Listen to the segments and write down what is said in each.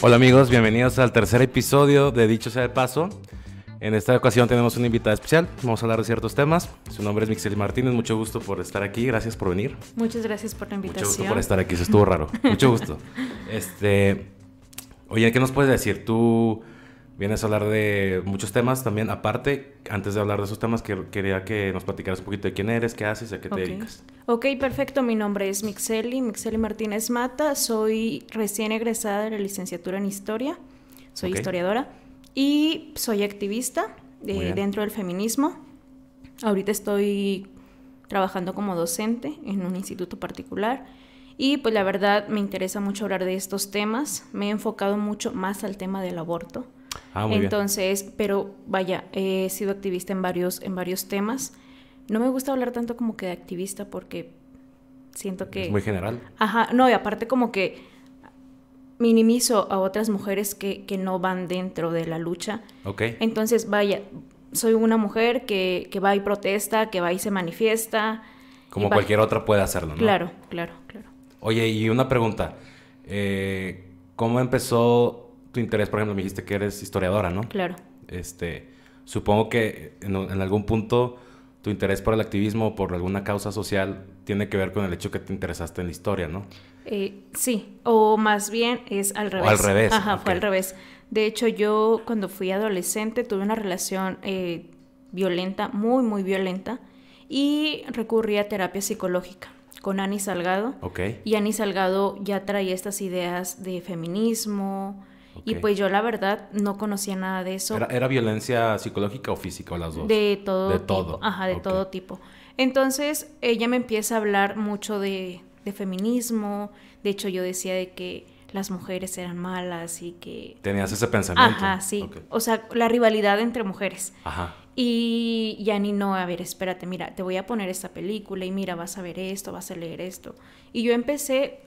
Hola amigos, bienvenidos al tercer episodio de Dicho sea de paso. En esta ocasión tenemos una invitada especial. Vamos a hablar de ciertos temas. Su nombre es Mixeli Martínez. Mucho gusto por estar aquí. Gracias por venir. Muchas gracias por la invitación. Mucho gusto por estar aquí. Eso estuvo raro. Mucho gusto. Este, oye, ¿qué nos puedes decir? Tú vienes a hablar de muchos temas también. Aparte, antes de hablar de esos temas, quería que nos platicaras un poquito de quién eres, qué haces, a qué te dedicas. Ok, perfecto. Mi nombre es Mixeli, Mixeli Martínez Mata. Soy recién egresada de la licenciatura en Historia. Soy historiadora. Y soy activista dentro del feminismo. Ahorita estoy trabajando como docente en un instituto particular. Y pues la verdad me interesa mucho hablar de estos temas. Me he enfocado mucho más al tema del aborto. Ah, muy Entonces, pero vaya, he sido activista en varios, en varios temas. No me gusta hablar tanto como que de activista porque siento que... Es muy general. Ajá, no, y aparte como que minimizo a otras mujeres que, que no van dentro de la lucha. Ok. Entonces, vaya, soy una mujer que, que va y protesta, que va y se manifiesta. Como cualquier otra puede hacerlo, ¿no? Claro, claro, claro. Oye, y una pregunta. Eh, ¿Cómo empezó tu interés? Por ejemplo, me dijiste que eres historiadora, ¿no? Claro. Este, supongo que en, en algún punto tu interés por el activismo o por alguna causa social tiene que ver con el hecho que te interesaste en la historia, ¿no? Eh, sí, o más bien es al revés. O al revés. Ajá, fue al revés. De hecho, yo cuando fui adolescente tuve una relación eh, violenta, muy, muy violenta, y recurrí a terapia psicológica con Ani Salgado. Ok. Y Ani Salgado ya traía estas ideas de feminismo, y pues yo la verdad no conocía nada de eso. ¿Era, violencia psicológica o física o las dos? De todo de Todo. Ajá, de todo tipo. Entonces ella me empieza a hablar mucho de, feminismo. De hecho yo decía de que las mujeres eran malas y que... Tenías ese pensamiento. Ajá, sí. O sea, la rivalidad entre mujeres. Ajá. Y ya ni no, a ver, espérate, mira, te voy a poner esta película y mira, vas a ver esto, vas a leer esto. Y yo empecé,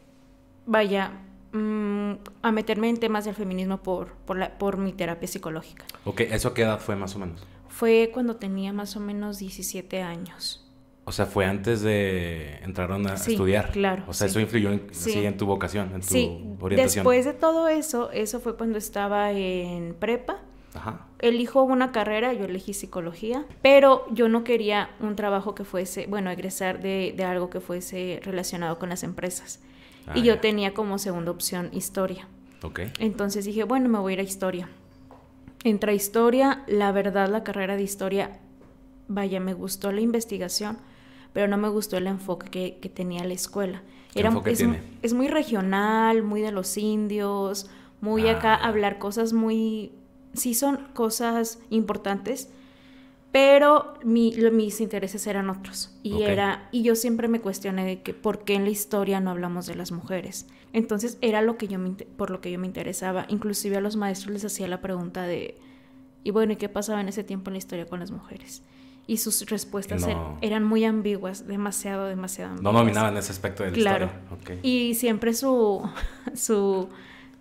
vaya, Mm, a meterme en temas del feminismo por, por, la, por mi terapia psicológica. Ok, ¿eso a qué edad fue más o menos? Fue cuando tenía más o menos 17 años. O sea, fue antes de entrar a estudiar. Claro. O sea, eso influyó en, en, tu vocación, en tu sí. orientación. Después de todo eso, eso fue cuando estaba en prepa. Ajá. Elijo una carrera, yo elegí psicología, pero yo no quería un trabajo que fuese, bueno, egresar de, de algo que fuese relacionado con las empresas. Ah, y yo tenía como segunda opción historia. Ok. Entonces dije, bueno, me voy a ir a historia. Entra historia, la verdad la carrera de historia, vaya, me gustó la investigación, pero no me gustó el enfoque que, tenía la escuela. ¿Qué enfoque es, tiene? es muy regional, muy de los indios, muy acá, ah. hablar cosas muy... Sí son cosas importantes, pero mi, mis intereses eran otros. Y era y yo siempre me cuestioné de que por qué en la historia no hablamos de las mujeres. Entonces era lo que yo por lo que yo me interesaba. Inclusive a los maestros les hacía la pregunta de y bueno y qué pasaba en ese tiempo en la historia con las mujeres y sus respuestas er, eran muy ambiguas demasiado demasiado ambiguas. no dominaban ese aspecto de la claro. historia. Y siempre su su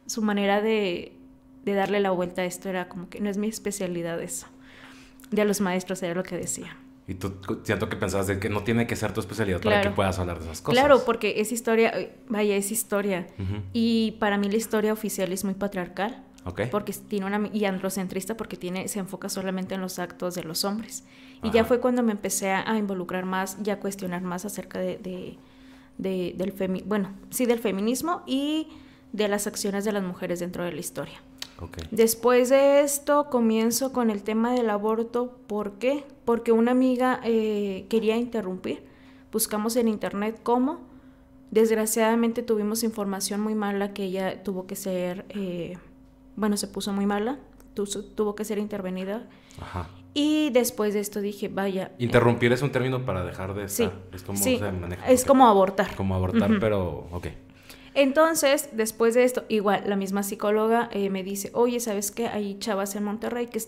su manera de de darle la vuelta a esto era como que no es mi especialidad eso de los maestros era lo que decía. Y tú siento que pensabas de que no tiene que ser tu especialidad para que puedas hablar de esas cosas. Claro, porque es historia, eh, vaya, es historia. Y para mí la historia oficial es muy patriarcal. Okay. Porque tiene una y androcentrista porque tiene se enfoca solamente en los actos de los hombres. Y ya fue cuando me empecé a, involucrar más y a cuestionar más acerca de, de, del femi bueno, sí del feminismo y de las acciones de las mujeres dentro de la historia. Después de esto comienzo con el tema del aborto. ¿Por qué? Porque una amiga eh, quería interrumpir. Buscamos en internet cómo. Desgraciadamente tuvimos información muy mala que ella tuvo que ser, eh, bueno, se puso muy mala, tuvo que ser intervenida. Ajá. Y después de esto dije, vaya. Interrumpir es un término para dejar de estar. Sí, es como se maneja. Es como abortar. Como abortar, pero ok. Entonces, después de esto, igual la misma psicóloga eh, me dice, oye, ¿sabes qué? Hay chavas en Monterrey que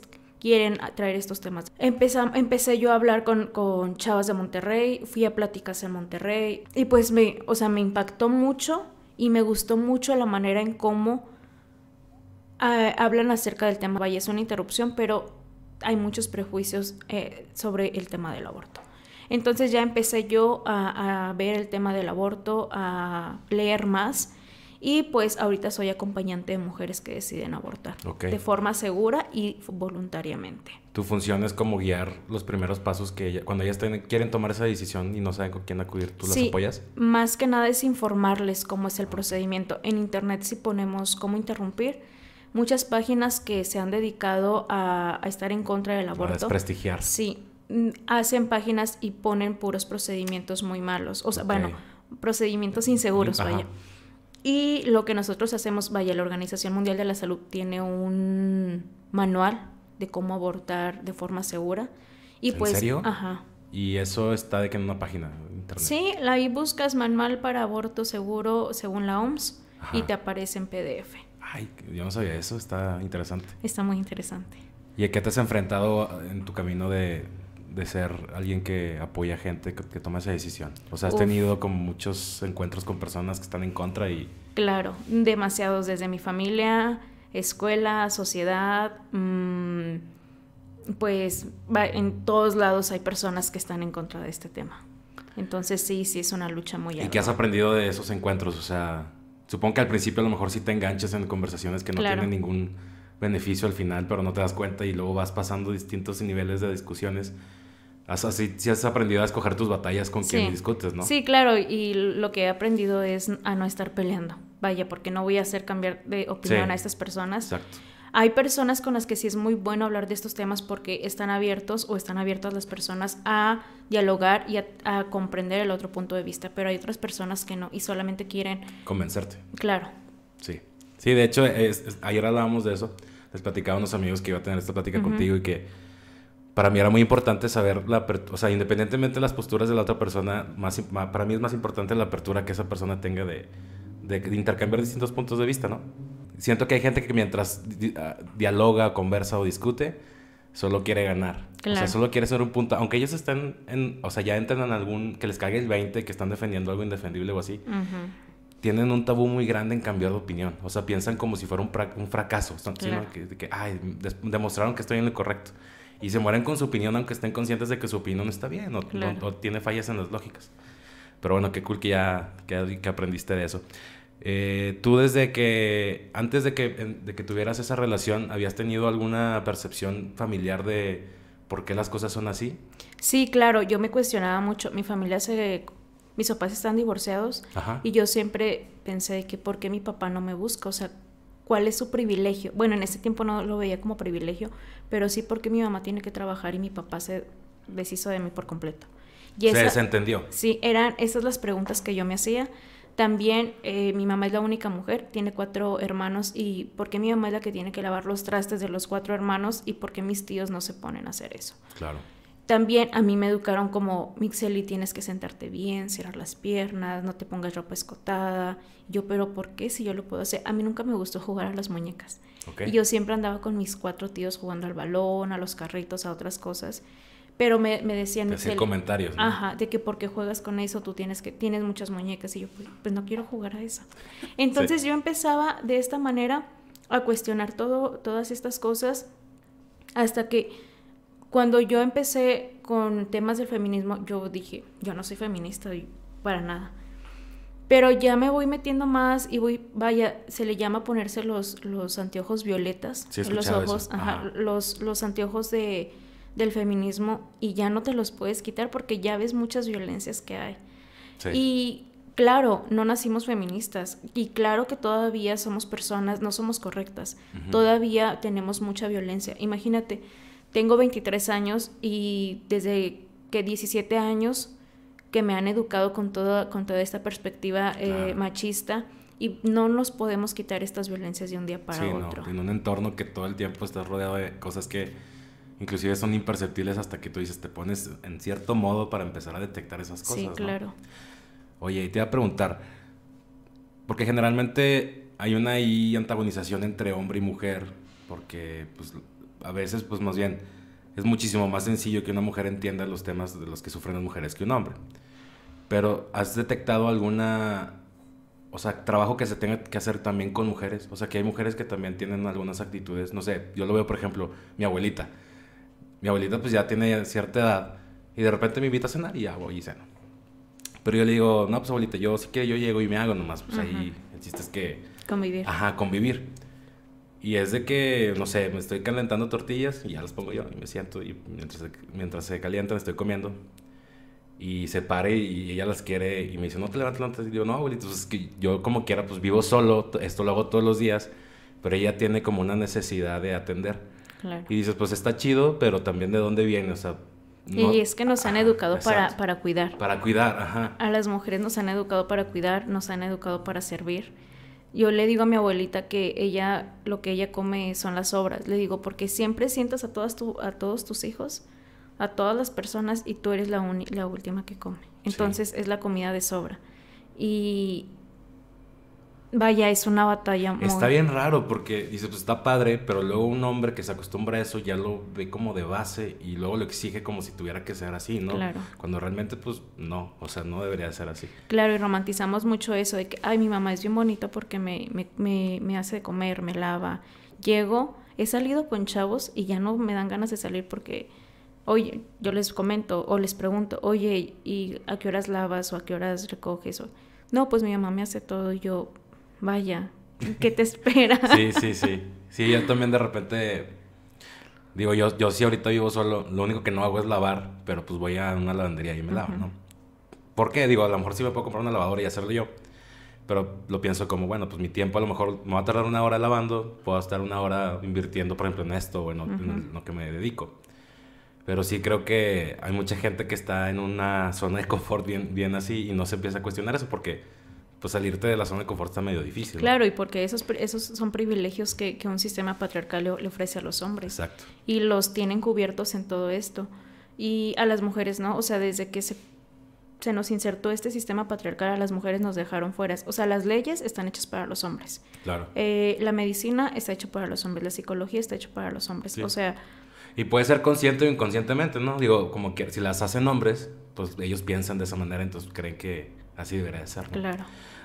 quieren traer estos temas. empecé yo a hablar con, chavas de Monterrey, fui a pláticas en Monterrey y pues me, o sea, me impactó mucho y me gustó mucho la manera en cómo ah, hablan acerca del tema. Vaya, es una interrupción, pero hay muchos prejuicios eh, sobre el tema del aborto. Entonces ya empecé yo a, ver el tema del aborto, a leer más Y pues ahorita soy acompañante de mujeres que deciden abortar de forma segura y voluntariamente. Tu función es como guiar los primeros pasos que cuando ellas quieren tomar esa decisión y no saben con quién acudir, ¿tú las apoyas? Más que nada es informarles cómo es el procedimiento. En internet si ponemos cómo interrumpir, muchas páginas que se han dedicado a, estar en contra del aborto. A desprestigiar. Sí, hacen páginas y ponen puros procedimientos muy malos. O sea, bueno, procedimientos inseguros, vaya. Y lo que nosotros hacemos, vaya, la Organización Mundial de la Salud tiene un manual de cómo abortar de forma segura. Y ¿En pues, serio? Ajá. Y eso está de que en una página de internet. Sí, ahí buscas manual para aborto seguro según la OMS y te aparece en PDF. Ay, yo no sabía eso, está interesante. Está muy interesante. ¿Y a qué te has enfrentado en tu camino de, de ser alguien que apoya gente que, toma esa decisión? O sea, has tenido como muchos encuentros con personas que están en contra y... Claro, demasiados desde mi familia, escuela, sociedad, mm, pues en todos lados hay personas que están en contra de este tema. Entonces sí, sí es una lucha muy ¿Y qué has aprendido de esos encuentros? O sea, supongo que al principio a lo mejor sí te enganchas en conversaciones que no tienen ningún beneficio al final, pero no te das cuenta y luego vas pasando distintos niveles de discusiones Así, si has aprendido a escoger tus batallas con quien discutes, ¿no? Sí, claro, y lo que he aprendido es a no estar peleando. Vaya, porque no voy a hacer cambiar de opinión a estas personas. Exacto. Hay personas con las que sí es muy bueno hablar de estos temas porque están abiertos o están abiertas las personas a dialogar y a, comprender el otro punto de vista, pero hay otras personas que no y solamente quieren... Convencerte. Claro. Sí. Sí, de hecho, ayer hablábamos de eso. Les platicaba a unos amigos que iba a tener esta plática contigo y que para mí era muy importante saber la o sea, independientemente de las posturas de la otra persona, más, para mí es más importante la apertura que esa persona tenga de, de, intercambiar distintos puntos de vista, ¿no? Siento que hay gente que mientras ah, dialoga, conversa o discute, solo quiere ganar. O sea, solo quiere ser un punto, aunque ellos estén en, o sea, ya entren en algún, que les cague el 20, que están defendiendo algo indefendible o así. Tienen un tabú muy grande en cambiar de opinión. O sea, piensan como si fuera un, un fracaso. Sino que, que, ay, demostraron que estoy en lo correcto y se mueren con su opinión aunque estén conscientes de que su opinión está bien o, tiene fallas en las lógicas. Pero bueno, qué cool que ya que, que aprendiste de eso. Eh, tú desde que, antes de que, de que tuvieras esa relación, ¿habías tenido alguna percepción familiar de por qué las cosas son así? Sí, claro, yo me cuestionaba mucho. Mi familia se... Mis papás están divorciados y yo siempre pensé que por qué mi papá no me busca, o sea, cuál es su privilegio. Bueno, en ese tiempo no lo veía como privilegio, pero sí porque mi mamá tiene que trabajar y mi papá se deshizo de mí por completo. Y se desentendió. Sí, eran esas las preguntas que yo me hacía. También eh, mi mamá es la única mujer, tiene cuatro hermanos y ¿por qué mi mamá es la que tiene que lavar los trastes de los cuatro hermanos y por qué mis tíos no se ponen a hacer eso? Claro. También a mí me educaron como, Mixeli, tienes que sentarte bien, cerrar las piernas, no te pongas ropa escotada. Yo, pero ¿por qué si yo lo puedo hacer? A mí nunca me gustó jugar a las muñecas. Y yo siempre andaba con mis cuatro tíos jugando al balón, a los carritos, a otras cosas. Pero me, me decían... Decían comentarios. Ajá, de que porque juegas con eso tú tienes, que, tienes muchas muñecas. Y yo, pues, pues no quiero jugar a eso. Entonces yo empezaba de esta manera a cuestionar todo, todas estas cosas hasta que cuando yo empecé con temas del feminismo, yo dije, yo no soy feminista para nada. Pero ya me voy metiendo más y voy, vaya, se le llama ponerse los, los anteojos violetas en los ojos, ajá, los, los anteojos de, del feminismo y ya no te los puedes quitar porque ya ves muchas violencias que hay. Y claro, no nacimos feministas y claro que todavía somos personas, no somos correctas, todavía tenemos mucha violencia. Imagínate, tengo 23 años y desde que 17 años que me han educado con toda, con toda esta perspectiva eh, machista y no nos podemos quitar estas violencias de un día para otro. No, en un entorno que todo el tiempo estás rodeado de cosas que inclusive son imperceptibles hasta que tú dices, te pones en cierto modo para empezar a detectar esas cosas. Sí, claro. Oye, y te iba a preguntar, porque generalmente hay una antagonización entre hombre y mujer, porque pues a veces, pues más bien, es muchísimo más sencillo que una mujer entienda los temas de los que sufren las mujeres que un hombre. Pero, ¿has detectado alguna, o sea, trabajo que se tenga que hacer también con mujeres? O sea, que hay mujeres que también tienen algunas actitudes, no sé, yo lo veo, por ejemplo, mi abuelita. Mi abuelita pues ya tiene cierta edad y de repente me invita a cenar y ya voy y ceno. Pero yo le digo, no, pues abuelita, yo si quiero yo llego y me hago nomás, pues ahí chiste es que... Convivir. Ajá, convivir. Y es de que, no sé, me estoy calentando tortillas y ya las pongo yo y me siento y mientras mientras se calientan estoy comiendo. Y se pare y ella las quiere y me dice, no te levantes antes. Y digo, no, abuelito, pues es que yo como quiera, pues vivo solo, esto lo hago todos los días, pero ella tiene como una necesidad de atender. Claro. Y dices, pues está chido, pero también de dónde viene, o sea... y es que nos han Ajá, educado para, para cuidar. Para cuidar, ajá. A las mujeres nos han educado para cuidar, nos han educado para servir. Yo le digo a mi abuelita que ella, lo que ella come son las sobras. Le digo, porque siempre sientas a, todas tu, a todos tus hijos, a todas las personas, y tú eres la, la última que come. Entonces es la comida de sobra. Y vaya, es una batalla muy... Está bien raro porque dice, pues está padre, pero luego un hombre que se acostumbra a eso ya lo ve como de base y luego lo exige como si tuviera que ser así, ¿no? Claro. Cuando realmente, pues no, o sea, no debería ser así. Claro, y romantizamos mucho eso de que, ay, mi mamá es bien bonita porque me, me, me, me hace de comer, me lava. Llego, he salido con chavos y ya no me dan ganas de salir porque, oye, yo les comento o les pregunto, oye, ¿y a qué horas lavas o a qué horas recoges? O, no, pues mi mamá me hace todo y yo, vaya, ¿qué te espera? Sí, sí, sí. Sí, yo también de repente, digo, yo, yo sí ahorita vivo solo, lo único que no hago es lavar, pero pues voy a una lavandería y me lavo, ¿no? ¿Por qué? Digo, a lo mejor sí me puedo comprar una lavadora y hacerlo yo. Pero lo pienso como, bueno, pues mi tiempo a lo mejor me va a tardar una hora lavando, puedo estar una hora invirtiendo, por ejemplo, en esto o en, lo- en el- lo que me dedico. Pero sí creo que hay mucha gente que está en una zona de confort bien, bien así y no se empieza a cuestionar eso porque pues salirte de la zona de confort está medio difícil. ¿no? Claro, y porque esos, esos son privilegios que, que un sistema patriarcal le, le ofrece a los hombres. Exacto. y los tienen cubiertos en todo esto. Y a las mujeres, ¿no? O sea, desde que se, se nos insertó este sistema patriarcal, a las mujeres nos dejaron fuera. O sea, las leyes están hechas para los hombres. Claro. Eh, la medicina está hecha para los hombres, la psicología está hecha para los hombres. Sí. O sea, Y puede ser consciente o inconscientemente, ¿no? Digo, como que si las hacen hombres, pues ellos piensan de esa manera, entonces creen que así debería de ser, ¿no? claro.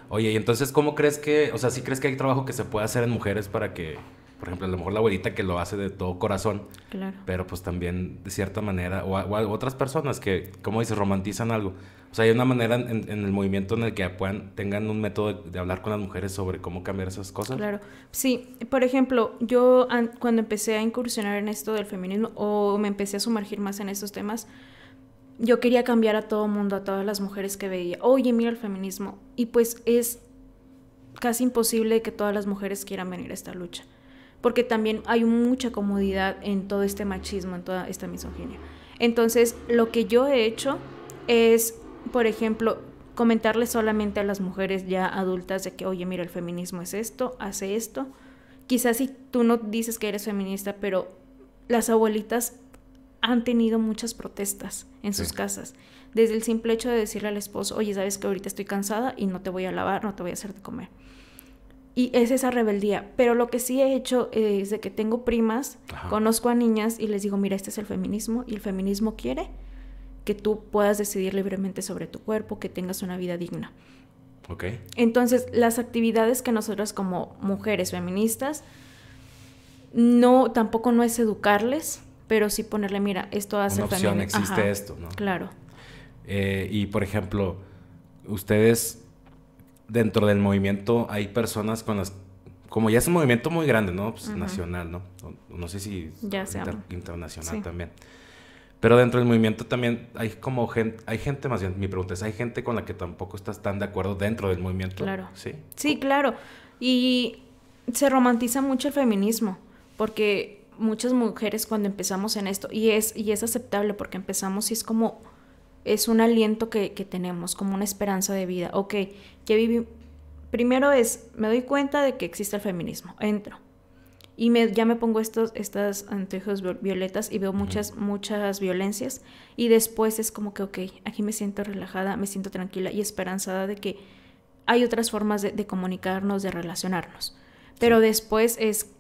Oye, y entonces, ¿cómo crees que, o sea, sí crees que hay trabajo que se puede hacer en mujeres para que, por ejemplo, a lo mejor la abuelita que lo hace de todo corazón, Claro. pero pues también de cierta manera, o, a- o a otras personas que, como dices, romantizan algo. O sea, hay una manera en, en el movimiento en el que puedan, tengan un método de, de hablar con las mujeres sobre cómo cambiar esas cosas. Claro. Sí, por ejemplo, yo an- cuando empecé a incursionar en esto del feminismo o me empecé a sumergir más en estos temas, yo quería cambiar a todo mundo, a todas las mujeres que veía. Oye, mira el feminismo. Y pues es casi imposible que todas las mujeres quieran venir a esta lucha. Porque también hay mucha comodidad en todo este machismo, en toda esta misoginia. Entonces, lo que yo he hecho es, por ejemplo, comentarle solamente a las mujeres ya adultas de que, oye, mira, el feminismo es esto, hace esto. Quizás si tú no dices que eres feminista, pero las abuelitas han tenido muchas protestas en sus Sí. casas. Desde el simple hecho de decirle al esposo, oye, sabes que ahorita estoy cansada y no te voy a lavar, no te voy a hacer de comer. Y es esa rebeldía. Pero lo que sí he hecho es de que tengo primas, Ajá. conozco a niñas y les digo, mira, este es el feminismo y el feminismo quiere que tú puedas decidir libremente sobre tu cuerpo, que tengas una vida digna. Ok. Entonces, las actividades que nosotras como mujeres feministas, no, tampoco no es educarles, pero sí ponerle, mira, esto hace Una opción, existe Ajá, esto, ¿no? Claro. Eh, y por ejemplo, ustedes dentro del movimiento hay personas con las como ya es un movimiento muy grande, ¿no? Pues, nacional, ¿no? O- No sé si Ya sea. internacional Sí. también. Pero dentro del movimiento también hay como gente, hay gente más bien, mi pregunta es, ¿hay gente con la que tampoco estás tan de acuerdo dentro del movimiento? Claro. Sí. Sí, claro. Y se romantiza mucho el feminismo, porque muchas mujeres cuando empezamos en esto, y es, y es aceptable porque empezamos y es como, es un aliento que, que tenemos, como una esperanza de vida. Ok, ya viví, primero es, me doy cuenta de que existe el feminismo, entro. Y me, ya me pongo estos, estas anteojos vi- violetas y veo muchas, muchas violencias. Y después es como que, ok, aquí me siento relajada, me siento tranquila y esperanzada de que hay otras formas de, de comunicarnos, de relacionarnos. Pero después es,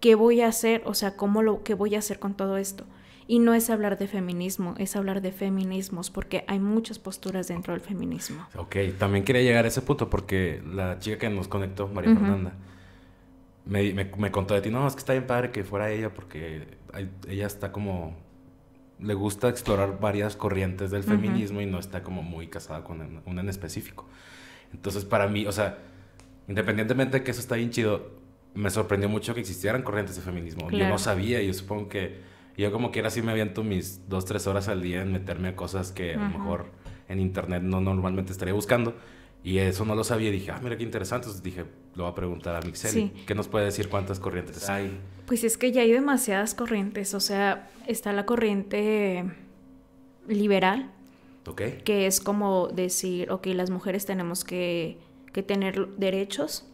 ¿qué voy a hacer? O sea, ¿cómo lo, ¿qué voy a hacer con todo esto? Y no es hablar de feminismo, es hablar de feminismos, porque hay muchas posturas dentro del feminismo. Ok, también quería llegar a ese punto porque la chica que nos conectó, María Ujú. Fernanda, me, me- me contó de ti, no, es que está bien padre que fuera ella porque ella está como, le gusta explorar varias corrientes del feminismo y no está como muy casada con una en específico. Entonces para mí, o sea, independientemente de que eso está bien chido, me sorprendió mucho que existieran corrientes de feminismo. Yo no sabía, yo supongo que yo como quiera sí me aviento mis dos, tres horas al día en meterme a cosas que a lo mejor en internet no normalmente estaría buscando. Y eso no lo sabía y dije, ah, mira qué interesante. Entonces dije, lo voy a preguntar a Mixel. ¿Qué nos puede decir cuántas corrientes hay? Pues es que ya hay demasiadas corrientes. O sea, está la corriente liberal. Que es como decir, ok, las mujeres tenemos que, que tener derechos,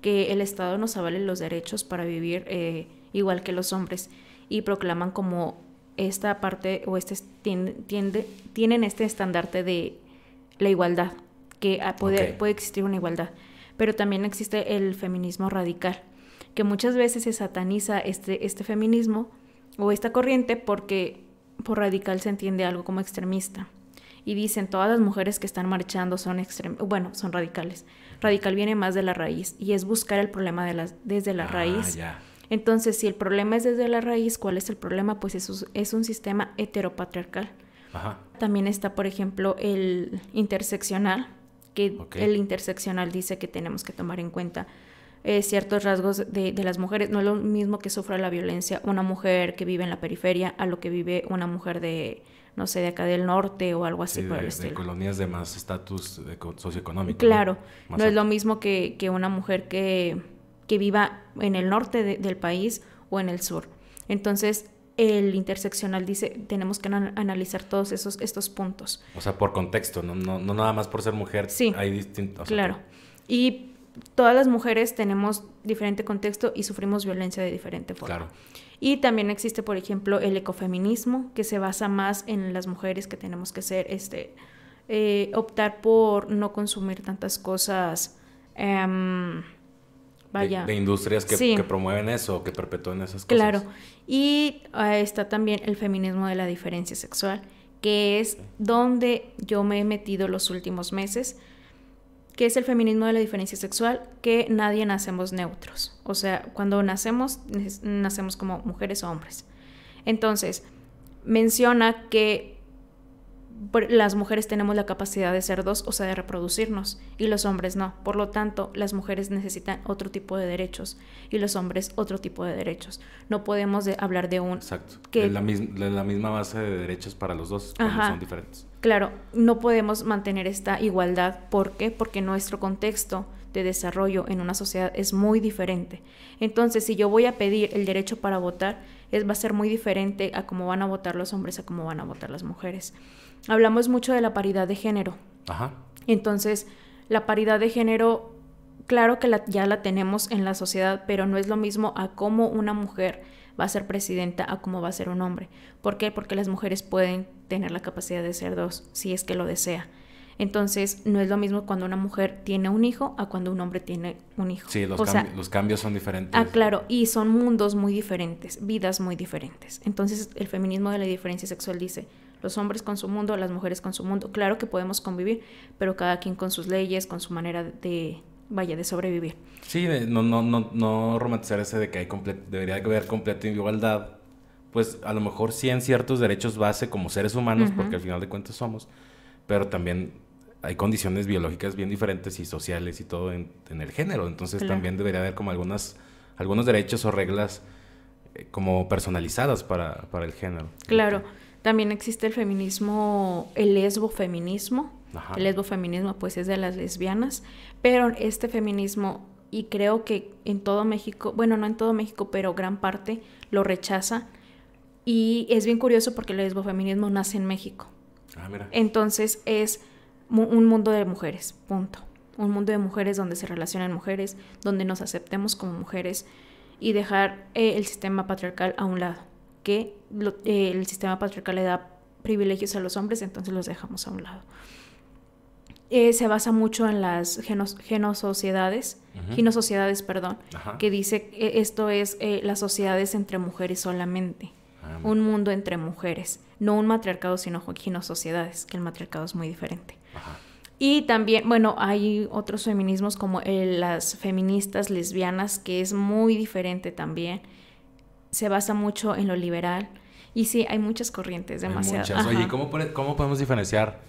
que el Estado nos avale los derechos para vivir eh, igual que los hombres. Y proclaman como esta parte o este tiende, tienen este estandarte de la igualdad que puede, puede existir una igualdad. Pero también existe el feminismo radical, que muchas veces se sataniza este, este feminismo o esta corriente porque por radical se entiende algo como extremista. Y dicen, todas las mujeres que están marchando son extrem bueno, son radicales. Radical viene más de la raíz y es buscar el problema de las, desde la ah, raíz. Entonces, si el problema es desde la raíz, ¿cuál es el problema? Pues es, es un sistema heteropatriarcal. También está, por ejemplo, el interseccional, que el interseccional dice que tenemos que tomar en cuenta eh, ciertos rasgos de, las mujeres. No es lo mismo que sufra la violencia una mujer que vive en la periferia a lo que vive una mujer de, no sé, de acá del norte o algo así por el estilo. De colonias de más estatus socioeconómico. Claro, no, es lo mismo que, que una mujer que, que, viva en el norte del país o en el sur. Entonces, el interseccional dice, tenemos que analizar todos esos, estos puntos. O sea, por contexto, no, no, no nada más por ser mujer. Sí, hay distintos. Claro. Y todas las mujeres tenemos diferente contexto y sufrimos violencia de diferente forma. Claro. Y también existe, por ejemplo, el ecofeminismo, que se basa más en las mujeres que tenemos que ser, este, eh, optar por no consumir tantas cosas. Em, vaya. De, industrias que, promueven eso, que perpetúen esas cosas. Claro. Y ah, está también el feminismo de la diferencia sexual, que es donde yo me he metido los últimos meses, que es el feminismo de la diferencia sexual, que nadie nacemos neutros. O sea, cuando nacemos, nacemos como mujeres o hombres. Entonces, menciona que las mujeres tenemos la capacidad de ser dos, o sea, de reproducirnos, y los hombres no. Por lo tanto, las mujeres necesitan otro tipo de derechos y los hombres otro tipo de derechos. No podemos hablar de un... Exacto. Que... la, la, misma base de derechos para los dos, son diferentes. Claro, no podemos mantener esta igualdad. ¿Por qué? Porque nuestro contexto de desarrollo en una sociedad es muy diferente. Entonces, si yo voy a pedir el derecho para votar, es, va a ser muy diferente a cómo van a votar los hombres, a cómo van a votar las mujeres hablamos mucho de la paridad de género. Ajá. Entonces, la paridad de género, claro que ya la tenemos en la sociedad, pero no es lo mismo a cómo una mujer va a ser presidenta a cómo va a ser un hombre. ¿Por qué? Porque las mujeres pueden tener la capacidad de ser dos, si es que lo desea. Entonces, no es lo mismo cuando una mujer tiene un hijo a cuando un hombre tiene un hijo. Sí, los, los cambios son diferentes. Ah, claro, y son mundos muy diferentes, vidas muy diferentes. Entonces, el feminismo de la diferencia sexual dice, los hombres con su mundo, las mujeres con su mundo. Claro que podemos convivir, pero cada quien con sus leyes, con su manera de, vaya, de sobrevivir. Sí, no, no, no, no romantizar ese de que hay debería haber completa igualdad. Pues a lo mejor sí en ciertos derechos base como seres humanos, porque al final de cuentas somos, pero también hay condiciones biológicas bien diferentes y sociales y todo en, el género. Entonces también debería haber como algunas, algunos derechos o reglas eh, como personalizadas para, para el género. Claro. También existe el feminismo, el lesbofeminismo. El lesbofeminismo pues es de las lesbianas, pero este feminismo, y creo que en todo México, bueno, no en todo México, pero gran parte lo rechaza. Y es bien curioso porque el lesbofeminismo nace en México. Ah, mira. Entonces es un mundo de mujeres, punto. Un mundo de mujeres donde se relacionan mujeres, donde nos aceptemos como mujeres y dejar eh, el sistema patriarcal a un lado que eh, el sistema patriarcal le da privilegios a los hombres, entonces los dejamos a un lado. Eh, se basa mucho en las genosociedades, sociedades, perdón, que dice que esto es las sociedades entre mujeres solamente, un mundo entre mujeres, no un matriarcado, sino sociedades, que el matriarcado es muy diferente. Y también, bueno, hay otros feminismos como las feministas lesbianas, que es muy diferente también se basa mucho en lo liberal. Y sí, hay muchas corrientes, demasiadas. Muchas. Oye, ¿cómo, ¿cómo podemos diferenciar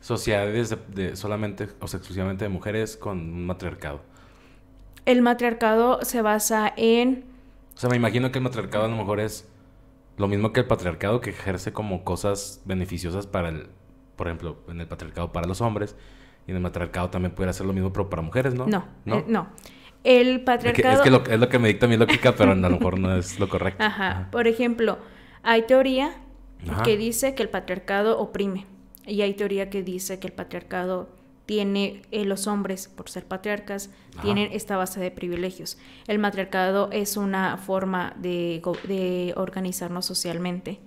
sociedades de, solamente o exclusivamente de mujeres con un matriarcado? El matriarcado se basa en... O sea, me imagino que el matriarcado a lo mejor es lo mismo que el patriarcado que ejerce como cosas beneficiosas para el, por ejemplo, en el patriarcado para los hombres y en el matriarcado también pudiera ser lo mismo pero para mujeres, ¿no? No, no. no. El patriarcado... Es que, es, lo, que me dicta mi lógica, pero a lo mejor no es lo correcto. Ajá. Por ejemplo, hay teoría que dice que el patriarcado oprime y hay teoría que dice que el patriarcado tiene eh, los hombres, por ser patriarcas, tienen esta base de privilegios. El matriarcado es una forma de, de organizarnos socialmente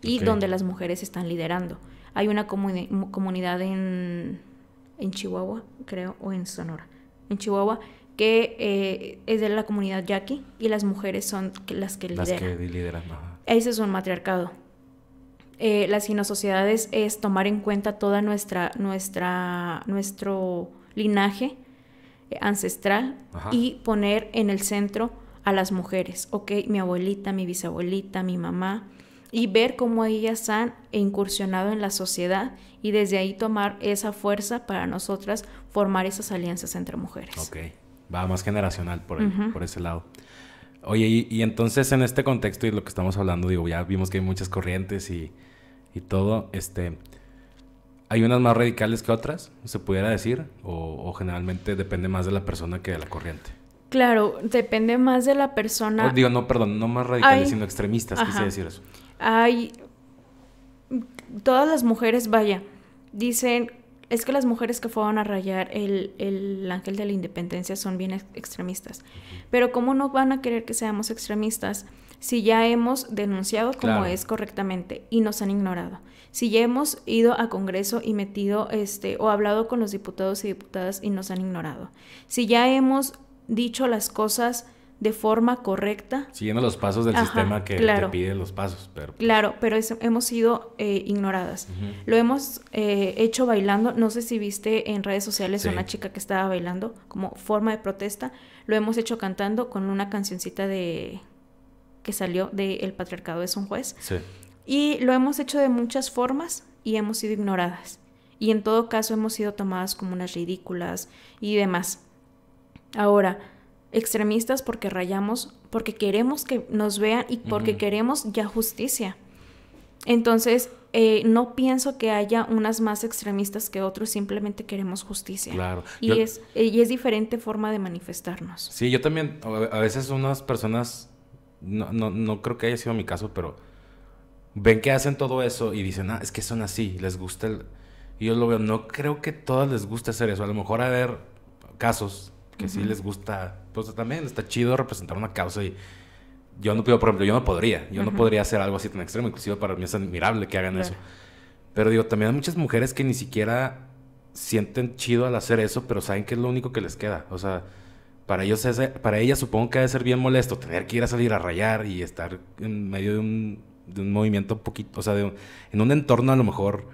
y donde las mujeres están liderando. Hay una comunidad en, en Chihuahua, creo, o en Sonora, en Chihuahua, que eh, es de la comunidad yaqui y las mujeres son las que lideran. Las que lideran, Ese es un matriarcado. Eh, las sociedades es tomar en cuenta toda nuestra, nuestra, nuestro linaje eh, ancestral y poner en el centro a las mujeres, ok, mi abuelita, mi bisabuelita, mi mamá, y ver cómo ellas han incursionado en la sociedad y desde ahí tomar esa fuerza para nosotras formar esas alianzas entre mujeres. Ok, va más generacional por, por ese lado. Oye, y, y, entonces en este contexto y lo que estamos hablando, digo, ya vimos que hay muchas corrientes y, y todo, este, hay unas más radicales que otras, se pudiera decir, o, generalmente depende más de la persona que de la corriente. Claro, depende más de la persona. digo, no, perdón, no más radicales, sino extremistas, quise decir eso. Hay, todas las mujeres, vaya, dicen, es que las mujeres que fueron a rayar el, el ángel de la independencia son bien extremistas. Pero ¿cómo no van a querer que seamos extremistas si ya hemos denunciado como es correctamente y nos han ignorado. Si ya hemos ido a Congreso y metido este o hablado con los diputados y diputadas y nos han ignorado. Si ya hemos dicho las cosas de forma correcta. Siguiendo los pasos del sistema que te pide los pasos. Pero... Pues claro, pero hemos sido eh, ignoradas. Lo hemos eh, hecho bailando. No sé si viste en redes sociales una chica que estaba bailando como forma de protesta. Lo hemos hecho cantando con una cancioncita de que salió de El patriarcado es un juez. Sí. Y lo hemos hecho de muchas formas y hemos sido ignoradas. Y en todo caso hemos sido tomadas como unas ridículas y demás. Ahora, extremistas porque rayamos, porque queremos que nos vean y porque queremos ya justicia. Entonces, eh, no pienso que haya unas más extremistas que otros, simplemente queremos justicia. Claro. Y, es, y es diferente forma de manifestarnos. Sí, yo también, a veces unas personas no, no, no creo que haya sido mi caso, pero ven que hacen todo eso y dicen, ah, es que son así, les gusta el... Y yo lo veo, no creo que todas les guste hacer eso. A lo mejor haber casos que sí les gusta, pues también está chido representar una causa y yo no pido, por ejemplo, yo no podría, yo no podría hacer algo así tan extremo, inclusive para mí es admirable que hagan eso. Pero digo, también hay muchas mujeres que ni siquiera sienten chido al hacer eso, pero saben que es lo único que les queda. O sea, para ellos para ella supongo que debe ser bien molesto tener que ir a salir a rayar y estar en medio de un, de un movimiento un poquito, o sea, en un entorno a lo mejor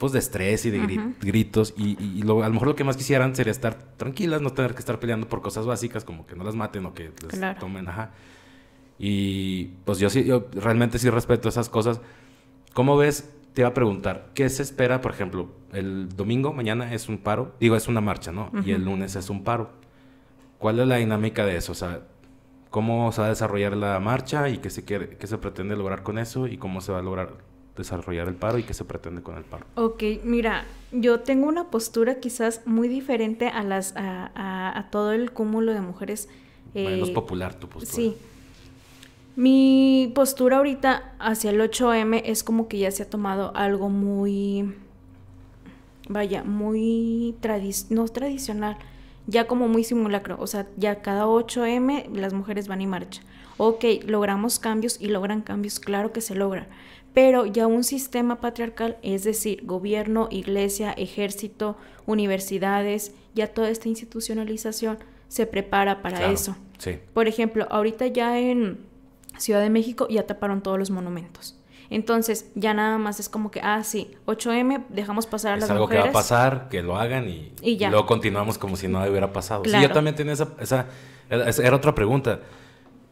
pues de estrés y de gritos y, y, lo, a lo mejor lo que más quisieran sería estar tranquilas, no tener que estar peleando por cosas básicas como que no las maten o que les tomen, ajá. Y pues yo sí, yo realmente sí respeto esas cosas. ¿Cómo ves? Te iba a preguntar, ¿qué se espera, por ejemplo, el domingo, mañana es un paro, digo, es una marcha, ¿no? Y el lunes es un paro. ¿Cuál es la dinámica de eso? O sea, ¿cómo se va a desarrollar la marcha y qué se, quiere, qué se pretende lograr con eso y cómo se va a lograr desarrollar el paro y qué se pretende con el paro? Ok, mira, yo tengo una postura quizás muy diferente a, las, a, todo el cúmulo de mujeres. Eh, es popular tu postura. Sí. Mi postura ahorita hacia el 8M es como que ya se ha tomado algo muy, vaya, muy no tradicional, ya como muy simulacro, o sea, ya cada 8M las mujeres van y marchan. Ok, logramos cambios y logran cambios, claro que se logran, pero ya un sistema patriarcal, es decir, gobierno, iglesia, ejército, universidades, ya toda esta institucionalización se prepara para eso. Sí. Por ejemplo, ahorita ya en Ciudad de México ya taparon todos los monumentos. Entonces, ya nada más es como que, ah, sí, 8M, dejamos pasar a las mujeres. Es algo que va a pasar, que lo hagan y, luego continuamos como si nada hubiera pasado. Sí, yo también tenía esa, esa, era otra pregunta.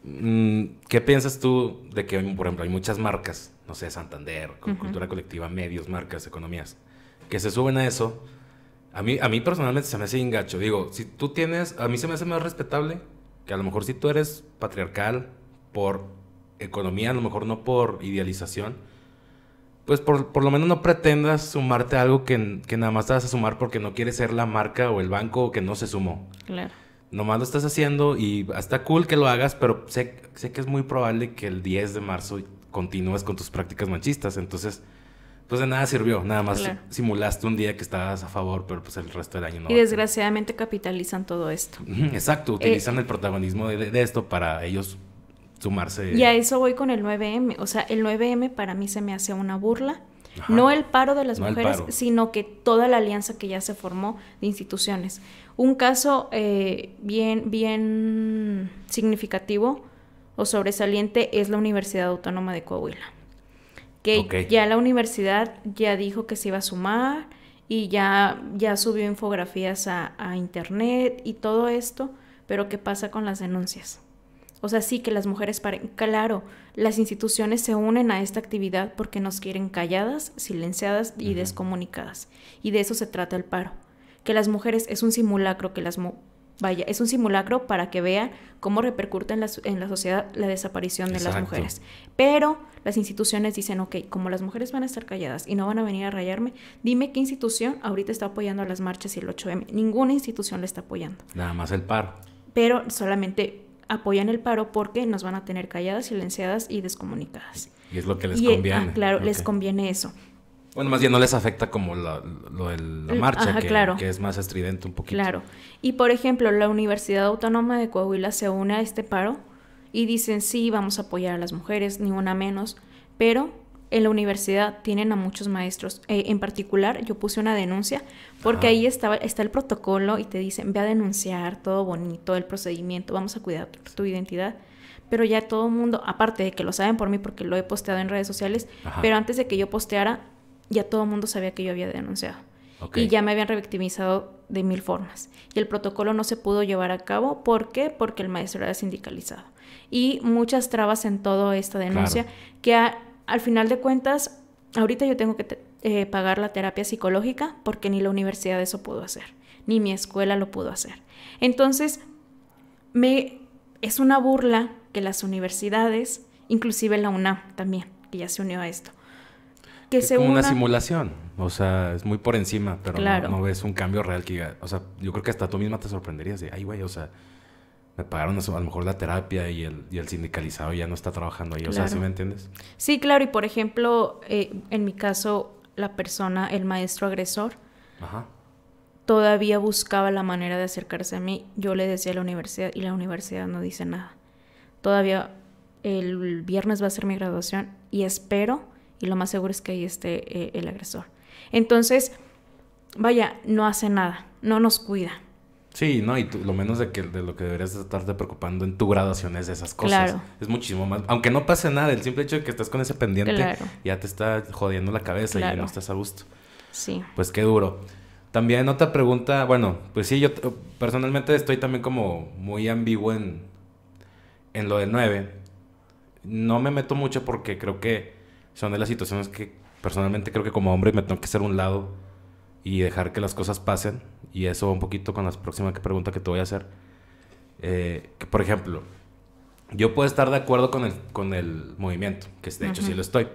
Mm, ¿Qué piensas tú de que, por ejemplo, hay muchas marcas, no sé, Santander, Cultura Colectiva, medios, marcas, economías, que se suben a eso A mí, a mí personalmente se me hace engacho. Digo, si tú tienes, a mí se me hace más respetable que a lo mejor si tú eres patriarcal por economía, a lo mejor no por idealización, pues por, por lo menos no pretendas sumarte a algo que, que, nada más te vas a sumar porque no quieres ser la marca o el banco que no se sumó. Claro. Nomás lo estás haciendo y está cool que lo hagas, pero sé, sé que es muy probable que el 10 de marzo continúes con tus prácticas machistas. Entonces, pues de nada sirvió. Nada más Claro. simulaste un día que estabas a favor, pero pues el resto del año no. Y desgraciadamente capitalizan todo esto. Exacto, utilizan el protagonismo de, de esto para ellos sumarse. Y a eso voy con el 9M. O sea, el 9M para mí se me hace una burla. Ajá. No el paro de las No mujeres, sino que toda la alianza que ya se formó de instituciones. Un caso eh, bien, bien significativo o sobresaliente es la Universidad Autónoma de Coahuila. Que ya la universidad ya dijo que se iba a sumar y ya, ya subió infografías a, a internet y todo esto, pero ¿qué pasa con las denuncias? O sea, sí que las mujeres paren. Claro, las instituciones se unen a esta actividad porque nos quieren calladas, silenciadas y descomunicadas. Y de eso se trata el paro. Que las mujeres es un simulacro que las vaya, es un simulacro para que vean cómo repercute en la, en la sociedad la desaparición de las mujeres. Pero las instituciones dicen, ok, como las mujeres van a estar calladas y no van a venir a rayarme, dime qué institución ahorita está apoyando a las marchas y el 8M. Ninguna institución le está apoyando Nada más el paro. pero solamente apoyan el paro porque nos van a tener calladas, silenciadas y descomunicadas. Y es lo que les y, eh, conviene. ah, claro, les conviene eso. Bueno, más bien no les afecta como la, lo de la marcha, ajá, que, claro. que es más estridente un poquito. Claro. Y por ejemplo, la Universidad Autónoma de Coahuila se une a este paro y dicen, sí, vamos a apoyar a las mujeres, ni una menos, pero en la universidad tienen a muchos maestros. Eh, en particular, yo puse una denuncia porque Ajá. ahí estaba, está el protocolo y te dicen, ve a denunciar, todo bonito, el procedimiento, vamos a cuidar tu, tu identidad. Pero ya todo el mundo, aparte de que lo saben por mí porque lo he posteado en redes sociales, Ajá. pero antes de que yo posteara, ya todo el mundo sabía que yo había denunciado. Y ya me habían revictimizado de mil formas. Y el protocolo no se pudo llevar a cabo. ¿Por qué? Porque el maestro era sindicalizado. Y muchas trabas en toda esta denuncia Claro. que a- al final de cuentas, ahorita yo tengo que te- eh, pagar la terapia psicológica porque ni la universidad eso pudo hacer, ni mi escuela lo pudo hacer. Entonces, me, es una burla que las universidades, inclusive la UNAM también, que ya se unió a esto, que es se como una simulación. O sea, es muy por encima, pero no- Claro. no, ves un cambio real que O sea, yo creo que hasta tú misma te sorprenderías de, ay, güey, o sea, me pagaron eso, a lo mejor la terapia y el, y el sindicalizado ya no está trabajando ahí. O sea. ¿sí me entiendes? Sí, claro, y por ejemplo, eh, en mi caso, la persona, el maestro agresor, Ajá. todavía buscaba la manera de acercarse a mí. Yo le decía a la universidad y la universidad no dice nada. Todavía el viernes va a ser mi graduación y espero, y lo más seguro es que ahí esté eh, el agresor. Entonces, vaya, no hace nada, no nos cuida. Sí, no, y tú- lo menos de que de lo que deberías de estarte preocupando en tu graduación es de esas cosas. Claro. Es muchísimo más. Aunque no pase nada, el simple hecho de que estés con ese pendiente Claro. ya te está jodiendo la cabeza y Claro. no estás a gusto. Sí, Pues qué duro. También otra pregunta, bueno, pues sí, yo personalmente estoy también como muy ambiguo en, en lo del 9. No me meto mucho porque creo que son de las situaciones que personalmente creo que como hombre me tengo que hacer un lado y dejar que las cosas pasen. Y eso va un poquito con la próxima pregunta que te voy a hacer. Eh, que por ejemplo, yo puedo estar de acuerdo con el, con el movimiento, que de hecho sí Ujú. lo estoy.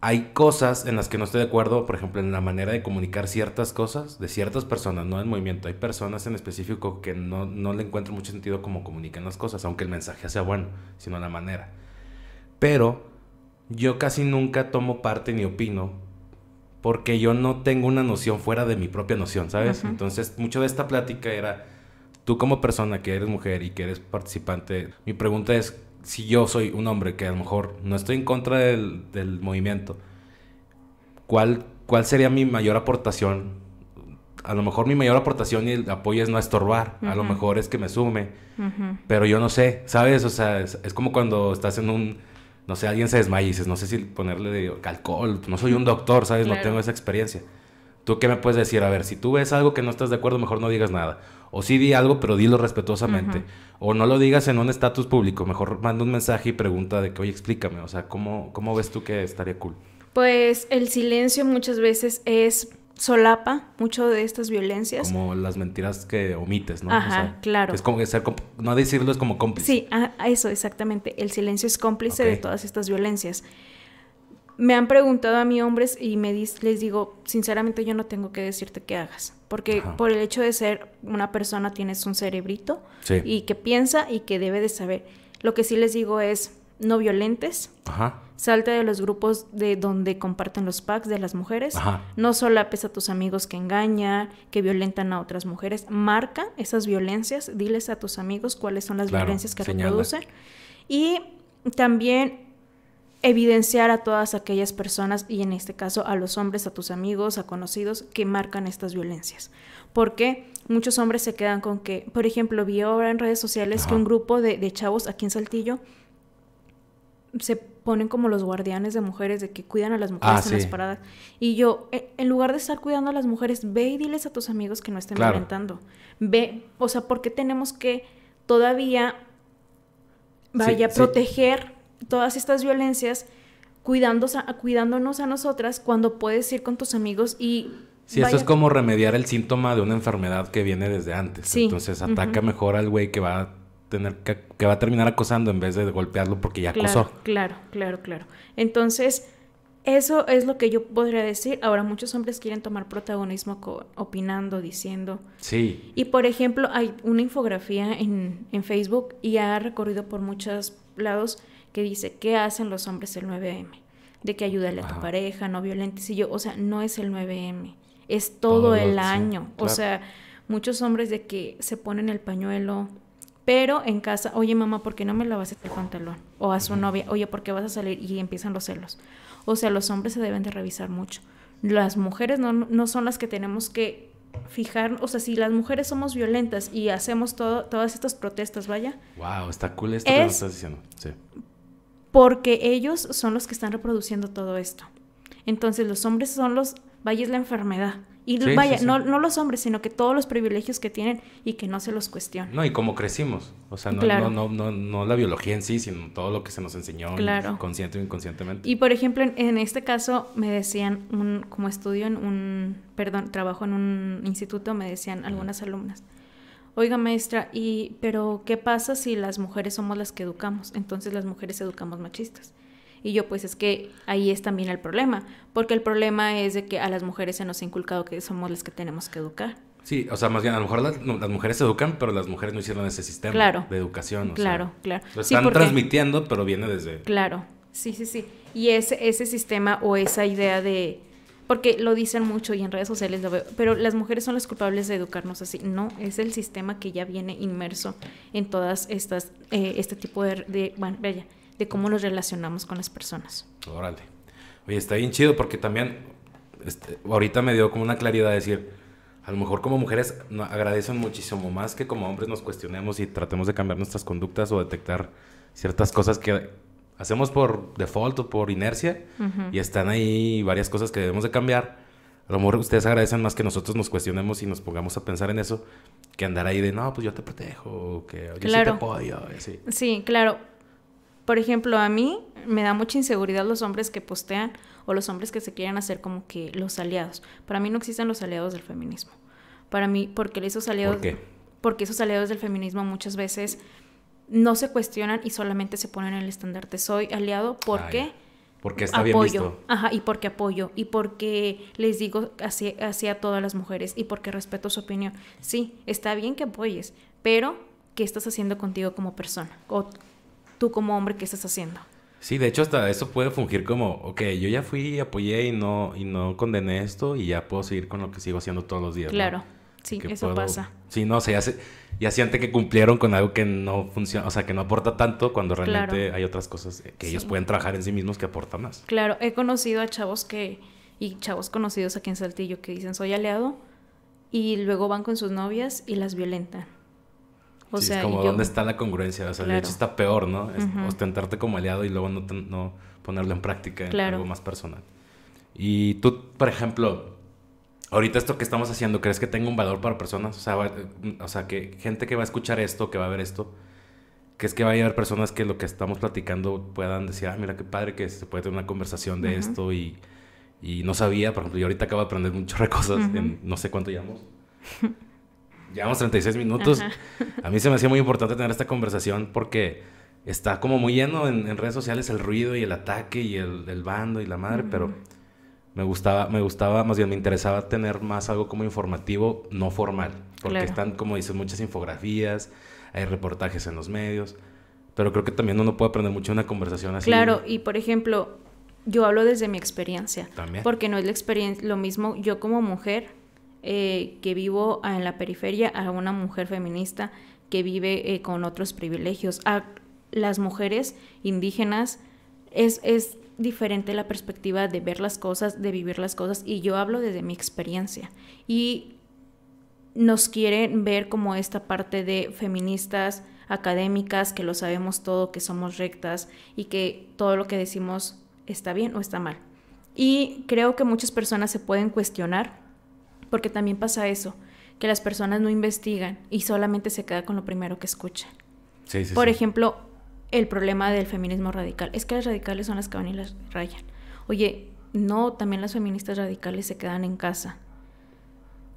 Hay cosas en las que no estoy de acuerdo, por ejemplo, en la manera de comunicar ciertas cosas de ciertas personas, no del movimiento. Hay personas en específico que no, no le encuentro mucho sentido cómo comunican las cosas, aunque el mensaje sea bueno, sino la manera. Pero yo casi nunca tomo parte ni opino porque yo no tengo una noción fuera de mi propia noción, ¿sabes? Ujú. Entonces, mucho de esta plática era, tú como persona que eres mujer y que eres participante, mi pregunta es, si yo soy un hombre que a lo mejor no estoy en contra del, del movimiento, ¿cuál, ¿cuál sería mi mayor aportación? A lo mejor mi mayor aportación y el apoyo es no estorbar, a lo mejor es que me sume, ujú, pero yo no sé, ¿sabes? O sea, es, es como cuando estás en un, no sé, alguien se desmaya y dices, no sé si ponerle de alcohol, no soy un doctor, ¿sabes? No tengo esa experiencia. ¿Tú qué me puedes decir? A ver, si tú ves algo que no estás de acuerdo, mejor no digas nada. O sí di algo, pero dilo respetuosamente. O no lo digas en un estatus público. Mejor manda un mensaje y pregunta de que, oye, explícame. O sea, ¿cómo, cómo ves tú que estaría cool? Pues el silencio muchas veces es solapa mucho de estas violencias. Como las mentiras que omites, ¿no? Ajá, claro. Es como ser, no decirlo es como cómplice. Sí, a, eso, exactamente. El silencio es cómplice de todas estas violencias. Me han preguntado a mí hombres y me les digo, sinceramente yo no tengo que decirte qué hagas, porque por el hecho de ser una persona tienes un cerebrito y que piensa y que debe de saber. Lo que sí les digo es, no violentes. Ajá. Salte de los grupos de donde comparten los packs de las mujeres. Ajá. No solapes a tus amigos que engañan, que violentan a otras mujeres. Marca esas violencias, diles a tus amigos cuáles son las violencias que reproducen. Y también evidenciar a todas aquellas personas, y en este caso a los hombres, a tus amigos, a conocidos, que marcan estas violencias. Porque muchos hombres se quedan con que, por ejemplo, vi ahora en redes sociales que un grupo de, de chavos aquí en Saltillo se ponen como los guardianes de mujeres, de que cuidan a las mujeres ah, en las paradas. Y yo, e, en lugar de estar cuidando a las mujeres, ve y diles a tus amigos que no estén violentando. Ve, o sea, ¿por qué tenemos que todavía, vaya, a proteger todas estas violencias cuidándonos a nosotras cuando puedes ir con tus amigos y... Sí, eso es como remediar el síntoma de una enfermedad que viene desde antes. Entonces ataca mejor al güey que va tener que, va a terminar acosando en vez de golpearlo porque ya acosó. Claro, claro, claro. Entonces, eso es lo que yo podría decir. Ahora, muchos hombres quieren tomar protagonismo opinando, diciendo. Sí. Y por ejemplo, hay una infografía en, en, Facebook y ha recorrido por muchos lados que dice, ¿qué hacen los hombres el 9M? De que ayúdale a tu pareja, no violentes. Y yo, o sea, no es el 9M, es todo, el año. O sea, muchos hombres de que se ponen el pañuelo, pero en casa, oye mamá, ¿por qué no me lavas el pantalón? O a su novia, oye, ¿por qué vas a salir? Y empiezan los celos. O sea, los hombres se deben de revisar mucho. Las mujeres no, no son las que tenemos que fijar, o sea, si las mujeres somos violentas y hacemos todo, todas estas protestas, vaya. Wow, está cool esto que estás diciendo. Sí. Porque ellos son los que están reproduciendo todo esto. Entonces los hombres son los, vaya, es la enfermedad. Y vaya, No, no los hombres, sino que todos los privilegios que tienen y que no se los cuestionan. No, y cómo crecimos. O sea, no, no, no, no, la biología en sí, sino todo lo que se nos enseñó consciente o inconscientemente. Y por ejemplo, en, este caso me decían, un, como estudio en un, perdón, trabajo en un instituto, me decían algunas alumnas, oiga maestra, y pero ¿qué pasa si las mujeres somos las que educamos? Entonces las mujeres educamos machistas. Y yo, pues es que ahí es también el problema, porque el problema es de que a las mujeres se nos ha inculcado que somos las que tenemos que educar. Sí, o sea, más bien a lo mejor las, mujeres se educan, pero las mujeres no hicieron ese sistema de educación. claro, claro. Lo están transmitiendo, pero viene desde... Claro, sí, sí, sí. Y ese, ese sistema o esa idea de... Porque lo dicen mucho y en redes sociales lo veo, pero las mujeres son las culpables de educarnos así. No, es el sistema que ya viene inmerso en todas estas, eh, este tipo de, de bueno, vaya, de cómo nos relacionamos con las personas. Órale. Oye, está bien chido porque también este, ahorita me dio como una claridad de decir, a lo mejor como mujeres agradecen muchísimo más que como hombres nos cuestionemos y tratemos de cambiar nuestras conductas o detectar ciertas cosas que hacemos por default o por inercia y están ahí varias cosas que debemos de cambiar. A lo mejor ustedes agradecen más que nosotros nos cuestionemos y nos pongamos a pensar en eso que andar ahí de, no, pues yo te protejo, que yo sí te apoyo. Sí, claro por ejemplo, a mí me da mucha inseguridad los hombres que postean o los hombres que se quieren hacer como que los aliados. Para mí no existen los aliados del feminismo. Para mí, porque esos aliados... ¿Por qué? Porque esos aliados del feminismo muchas veces no se cuestionan y solamente se ponen el estandarte. Soy aliado porque... porque está apoyo. bien visto. Ajá, y porque apoyo. Y porque les digo así, así a todas las mujeres. Y porque respeto su opinión. Sí, está bien que apoyes, pero ¿qué estás haciendo contigo como persona? O tú como hombre, ¿qué estás haciendo? Sí, de hecho hasta eso puede fungir como, ok, yo ya fui, apoyé y no, y no condené esto y ya puedo seguir con lo que sigo haciendo todos los días. Claro, sí, eso pasa. Sí, no, o sea, ya, ya siente que cumplieron con algo que no funciona, o sea, que no aporta tanto cuando realmente hay otras cosas que ellos pueden trabajar en sí mismos que aportan más. Claro, he conocido a chavos que, y chavos conocidos aquí en Saltillo que dicen soy aliado y luego van con sus novias y las violentan. O sea, es como dónde está la congruencia. O sea, de hecho está peor, ¿no? ostentarte como aliado y luego no, no ponerlo en práctica en algo más personal. Y tú, por ejemplo, ahorita esto que estamos haciendo, ¿crees que tenga un valor para personas? O sea, o sea, que gente que va a escuchar esto, que va a ver esto, ¿crees que va a haber personas que lo que estamos platicando puedan decir, ah, mira qué padre que se puede tener una conversación de esto y Y no sabía, por ejemplo, yo ahorita acabo de aprender muchas cosas en no sé cuánto llevamos. llevamos 36 minutos. A mí se me hacía muy importante tener esta conversación porque está como muy lleno en, redes sociales el ruido y el ataque y el, bando y la madre, pero me gustaba, me gustaba, más bien me interesaba tener más algo como informativo, no formal, porque están, como dices, muchas infografías, hay reportajes en los medios, pero creo que también uno puede aprender mucho de una conversación así. Claro, y por ejemplo, yo hablo desde mi experiencia, ¿También? porque no es la experiencia, lo mismo yo como mujer eh, que vivo en la periferia a una mujer feminista que vive eh, con otros privilegios. A las mujeres indígenas es, es diferente la perspectiva de ver las cosas, de vivir las cosas, y yo hablo desde mi experiencia. Y nos quieren ver como esta parte de feministas académicas, que lo sabemos todo, que somos rectas y que todo lo que decimos está bien o está mal. Y creo que muchas personas se pueden cuestionar, porque también pasa eso, que las personas no investigan y solamente se queda con lo primero que escuchan. Por ejemplo, el problema del feminismo radical. Es que las radicales son las que van y las rayan. Oye, no, también las feministas radicales se quedan en casa.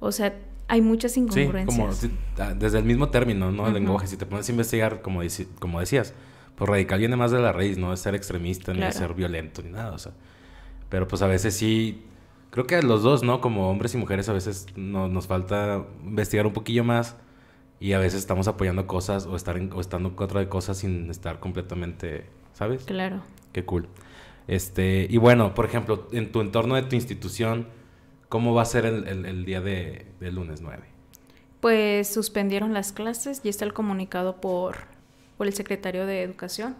O sea, hay muchas incongruencias. Sí, como desde el mismo término, ¿no? El lenguaje. Si te pones a investigar, como, como decías, pues radical viene más de la raíz, no de ser extremista, ni de ser violento, ni nada. O sea, pero pues a veces sí, creo que a los dos, ¿no? Como hombres y mujeres, a veces nos falta investigar un poquillo más y a veces estamos apoyando cosas o, estar o estando en contra de cosas sin estar completamente, ¿sabes? Claro. Qué cool. Este, y bueno, por ejemplo, en tu entorno de tu institución, ¿cómo va a ser el, día de, lunes 9? Pues suspendieron las clases y está el comunicado por, por el secretario de Educación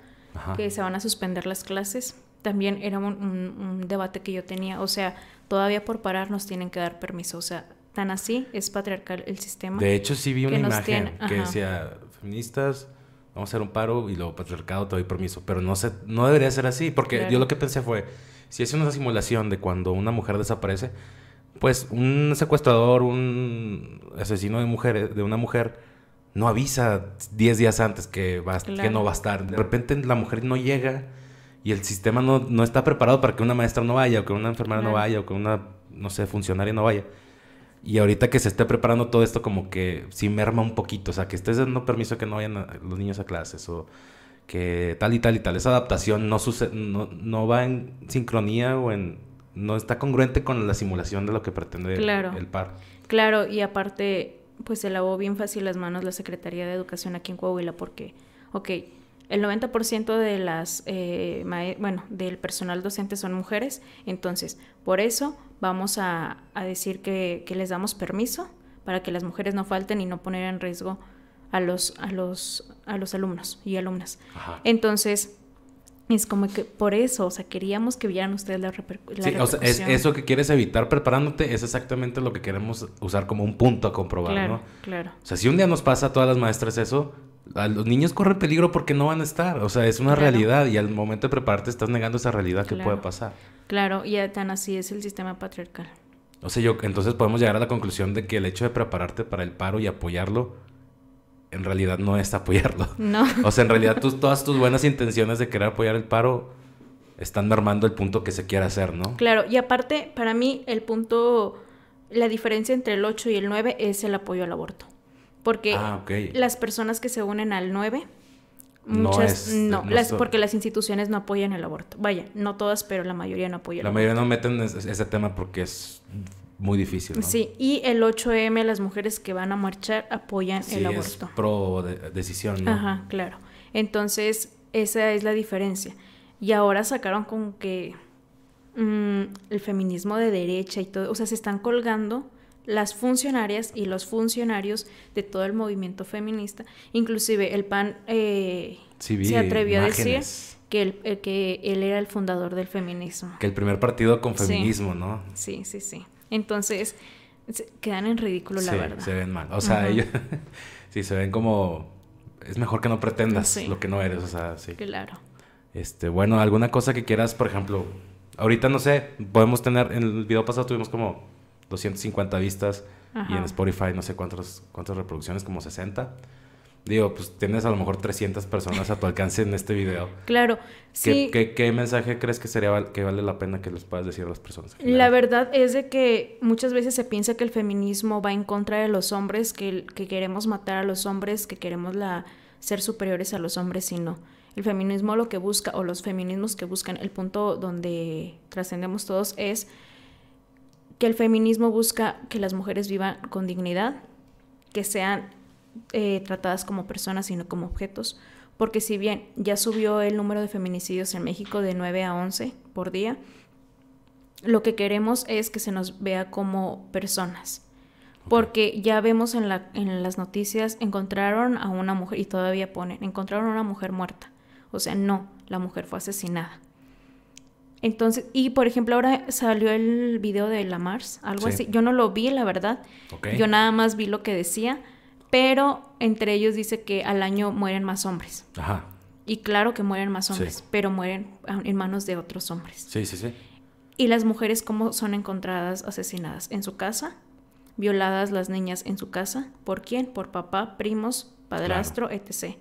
que se van a suspender las clases. También era un, un, debate que yo tenía, o sea, todavía por parar nos tienen que dar permiso, o sea, tan así es patriarcal el sistema. De hecho, sí vi una imagen que decía, feministas, vamos a hacer un paro y luego patriarcado te doy permiso. Pero no, se, no debería ser así, porque yo lo que pensé fue, si es una simulación de cuando una mujer desaparece, pues un secuestrador, un asesino de, mujeres, de una mujer, no avisa 10 días antes que, va, que no va a estar. De repente la mujer no llega y el sistema no, no está preparado para que una maestra no vaya, o que una enfermera no vaya, o que una, no sé, funcionaria no vaya. Y ahorita que se esté preparando todo esto, como que sí merma un poquito. O sea, que estés dando permiso que no vayan los niños a clases o que tal y tal y tal. Esa adaptación no, sucede, no, no va en sincronía o en... No está congruente con la simulación de lo que pretende el, par. Claro, y aparte, pues se lavó bien fácil las manos la Secretaría de Educación aquí en Coahuila porque, ok, el 90% de las, eh, bueno, del personal docente son mujeres, entonces por eso vamos a, decir que, les damos permiso para que las mujeres no falten y no poner en riesgo a los, a los, a los alumnos y alumnas. Entonces, es como que por eso, o sea, queríamos que vieran ustedes la, repercusión. Sí, o sea, es eso que quieres evitar preparándote es exactamente lo que queremos usar como un punto a comprobar, claro, ¿no? Claro. O sea, si un día nos pasa a todas las maestras eso, los niños corren peligro porque no van a estar. O sea, es una realidad y al momento de prepararte estás negando esa realidad que puede pasar. Claro, y tan así es el sistema patriarcal. O sea, yo, entonces podemos llegar a la conclusión de que el hecho de prepararte para el paro y apoyarlo, en realidad no es apoyarlo. No. O sea, en realidad todas tus buenas intenciones de querer apoyar el paro están armando el punto que se quiere hacer, ¿no? Claro, y aparte, para mí, el punto, la diferencia entre el 8 y el 9 es el apoyo al aborto. Porque ah, las personas que se unen al 9, muchas no, las, porque las instituciones no apoyan el aborto. Vaya, no todas, pero la mayoría no apoyan. La mayoría no meten ese, tema porque es muy difícil. ¿no? Sí, y el 8M, las mujeres que van a marchar apoyan el aborto. Es pro decisión, ¿no? Ajá, claro. Entonces, esa es la diferencia. Y ahora sacaron con que mm, el feminismo de derecha y todo, o sea, se están colgando las funcionarias y los funcionarios de todo el movimiento feminista. Inclusive el PAN eh, se atrevió a decir que él, eh, que él era el fundador del feminismo. Que el primer partido con feminismo, ¿no? Sí, sí, sí. Entonces, quedan en ridículo, la verdad. Se ven mal. O sea, ellos sí se ven como... Es mejor que no pretendas lo que no eres, o sea, sí. Claro. Este, bueno, alguna cosa que quieras, por ejemplo, ahorita no sé, podemos tener, en el video pasado tuvimos como 250 vistas y en Spotify no sé cuántas, cuántas reproducciones, como 60. Digo, pues tienes a lo mejor 300 personas a tu alcance en este video. Claro, sí. ¿Qué, qué, mensaje crees que sería que vale la pena que les puedas decir a las personas? La verdad es de que muchas veces se piensa que el feminismo va en contra de los hombres, que, que queremos matar a los hombres, que queremos la, ser superiores a los hombres y no. El feminismo lo que busca, o los feminismos que buscan, el punto donde trascendemos todos es que el feminismo busca que las mujeres vivan con dignidad, que sean eh, tratadas como personas, sino como objetos, porque si bien ya subió el número de feminicidios en México de 9 a 11 por día, lo que queremos es que se nos vea como personas. Porque ya vemos en, la, en las noticias, encontraron a una mujer, y todavía ponen, encontraron a una mujer muerta. O sea, no, la mujer fue asesinada. Entonces, y por ejemplo, ahora salió el video de la Mars, algo así. Yo no lo vi, la verdad. Yo nada más vi lo que decía, pero entre ellos dice que al año mueren más hombres. Ajá. Y claro que mueren más hombres, pero mueren en manos de otros hombres. Sí, sí, sí. ¿Y las mujeres cómo son encontradas asesinadas? ¿En su casa? ¿Violadas las niñas en su casa? ¿Por quién? Por papá, primos, padrastro, etc.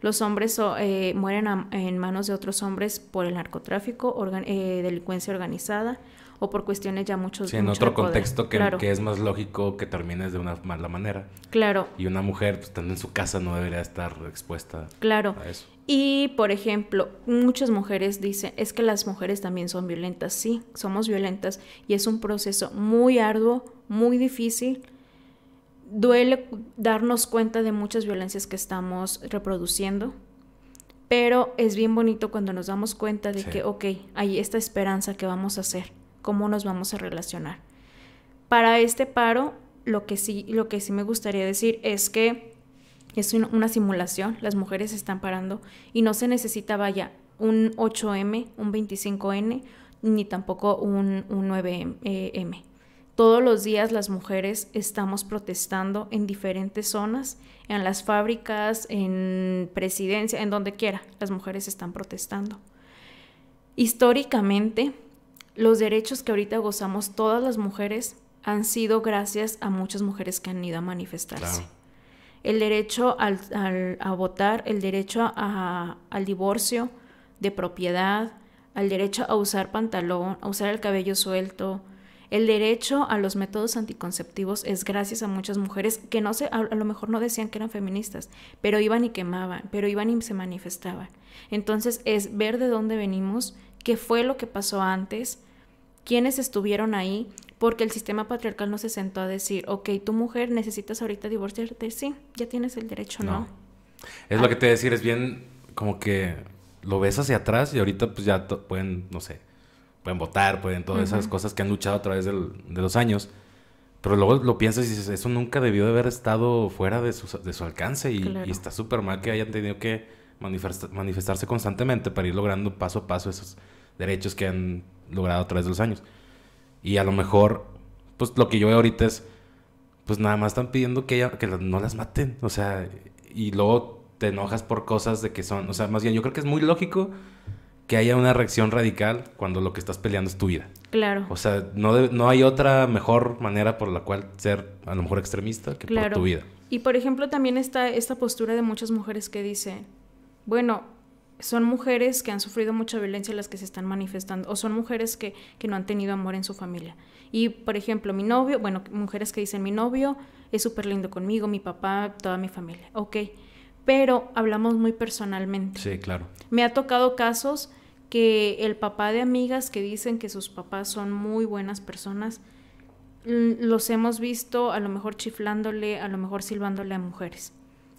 Los hombres eh, mueren en manos de otros hombres por el narcotráfico, eh, delincuencia organizada o por cuestiones ya muchos sí, en otro contexto que, que, es más lógico que termines de una mala manera. Claro. Y una mujer, pues, estando en su casa, no debería estar expuesta claro. a eso. Y, por ejemplo, muchas mujeres dicen, es que las mujeres también son violentas. Sí, somos violentas y es un proceso muy arduo, muy difícil. Duele darnos cuenta de muchas violencias que estamos reproduciendo, pero es bien bonito cuando nos damos cuenta de que, ok, hay esta esperanza que vamos a hacer cómo nos vamos a relacionar. Para este paro, lo que sí, lo que sí me gustaría decir es que es una simulación, las mujeres están parando y no se necesita, vaya, un 8M, un 25N, ni tampoco un, 9M. Todos los días las mujeres estamos protestando en diferentes zonas, en las fábricas, en presidencia, en donde quiera, las mujeres están protestando. Históricamente, los derechos que ahorita gozamos todas las mujeres han sido gracias a muchas mujeres que han ido a manifestarse. El derecho al, a votar, el derecho al divorcio de propiedad, al derecho a usar pantalón, a usar el cabello suelto, el derecho a los métodos anticonceptivos es gracias a muchas mujeres que no se, a, lo mejor no decían que eran feministas, pero iban y quemaban, pero iban y se manifestaban. Entonces es ver de dónde venimos qué fue lo que pasó antes, quiénes estuvieron ahí, porque el sistema patriarcal no se sentó a decir, ok, tu mujer necesitas ahorita divorciarte, sí, ya tienes el derecho, ¿no? Es lo que te voy a decir, es bien como que lo ves hacia atrás y ahorita pues ya pueden, no sé, pueden votar, pueden todas esas cosas que han luchado a través de los años. Pero luego lo piensas y dices, eso nunca debió de haber estado fuera de su, de su alcance y, y está súper mal que hayan tenido que manifestarse constantemente para ir logrando paso a paso esos derechos que han logrado a través de los años. Y a lo mejor, pues lo que yo veo ahorita es, pues nada más están pidiendo que, ella, que no las maten. O sea, y luego te enojas por cosas de que son, o sea, más bien yo creo que es muy lógico que haya una reacción radical cuando lo que estás peleando es tu vida. Claro. O sea, no, no hay otra mejor manera por la cual ser a lo mejor extremista que por tu vida. Y por ejemplo también está esta postura de muchas mujeres que dicen, bueno, son mujeres que han sufrido mucha violencia las que se están manifestando, o son mujeres que, que no han tenido amor en su familia. Y, por ejemplo, mi novio, bueno, mujeres que dicen, mi novio es súper lindo conmigo, mi papá, toda mi familia. Ok, pero hablamos muy personalmente. Sí, claro. Me ha tocado casos que el papá de amigas que dicen que sus papás son muy buenas personas, los hemos visto a lo mejor chiflándole, a lo mejor silbándole a mujeres.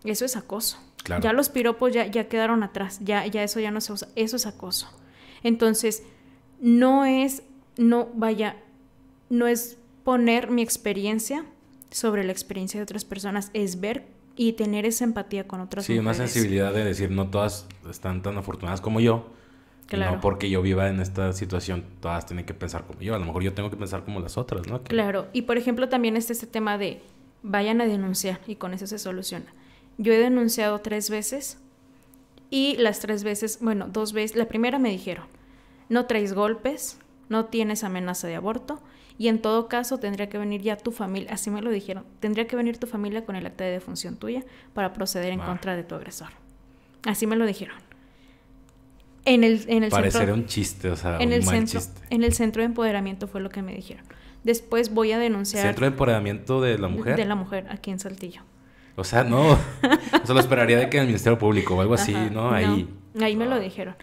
Eso es acoso. Ya los piropos ya, ya quedaron atrás, ya, ya eso ya no se usa, eso es acoso. Entonces, no es, no, vaya, no es poner mi experiencia sobre la experiencia de otras personas, es ver y tener esa empatía con otras sí, una sensibilidad de decir, no todas están tan afortunadas como yo. Claro. no porque yo viva en esta situación, todas tienen que pensar como yo. A lo mejor yo tengo que pensar como las otras, ¿no? Claro. Y por ejemplo, también está este tema de vayan a denunciar y con eso se soluciona. Yo he denunciado tres veces y las tres veces, bueno, dos veces, la primera me dijeron, no traes golpes, no tienes amenaza de aborto y en todo caso tendría que venir ya tu familia, así me lo dijeron, tendría que venir tu familia con el acta de defunción tuya para proceder en contra de tu agresor. Así me lo dijeron. En el, en el Parecería un chiste, o sea, en un el mal centro, chiste. En el centro de empoderamiento fue lo que me dijeron. Después voy a denunciar. ¿Centro de empoderamiento de la mujer? De la mujer, aquí en Saltillo. O sea, no. Eso lo esperaría de que en el Ministerio Público o algo así, ¿no? Ahí. ahí me lo dijeron.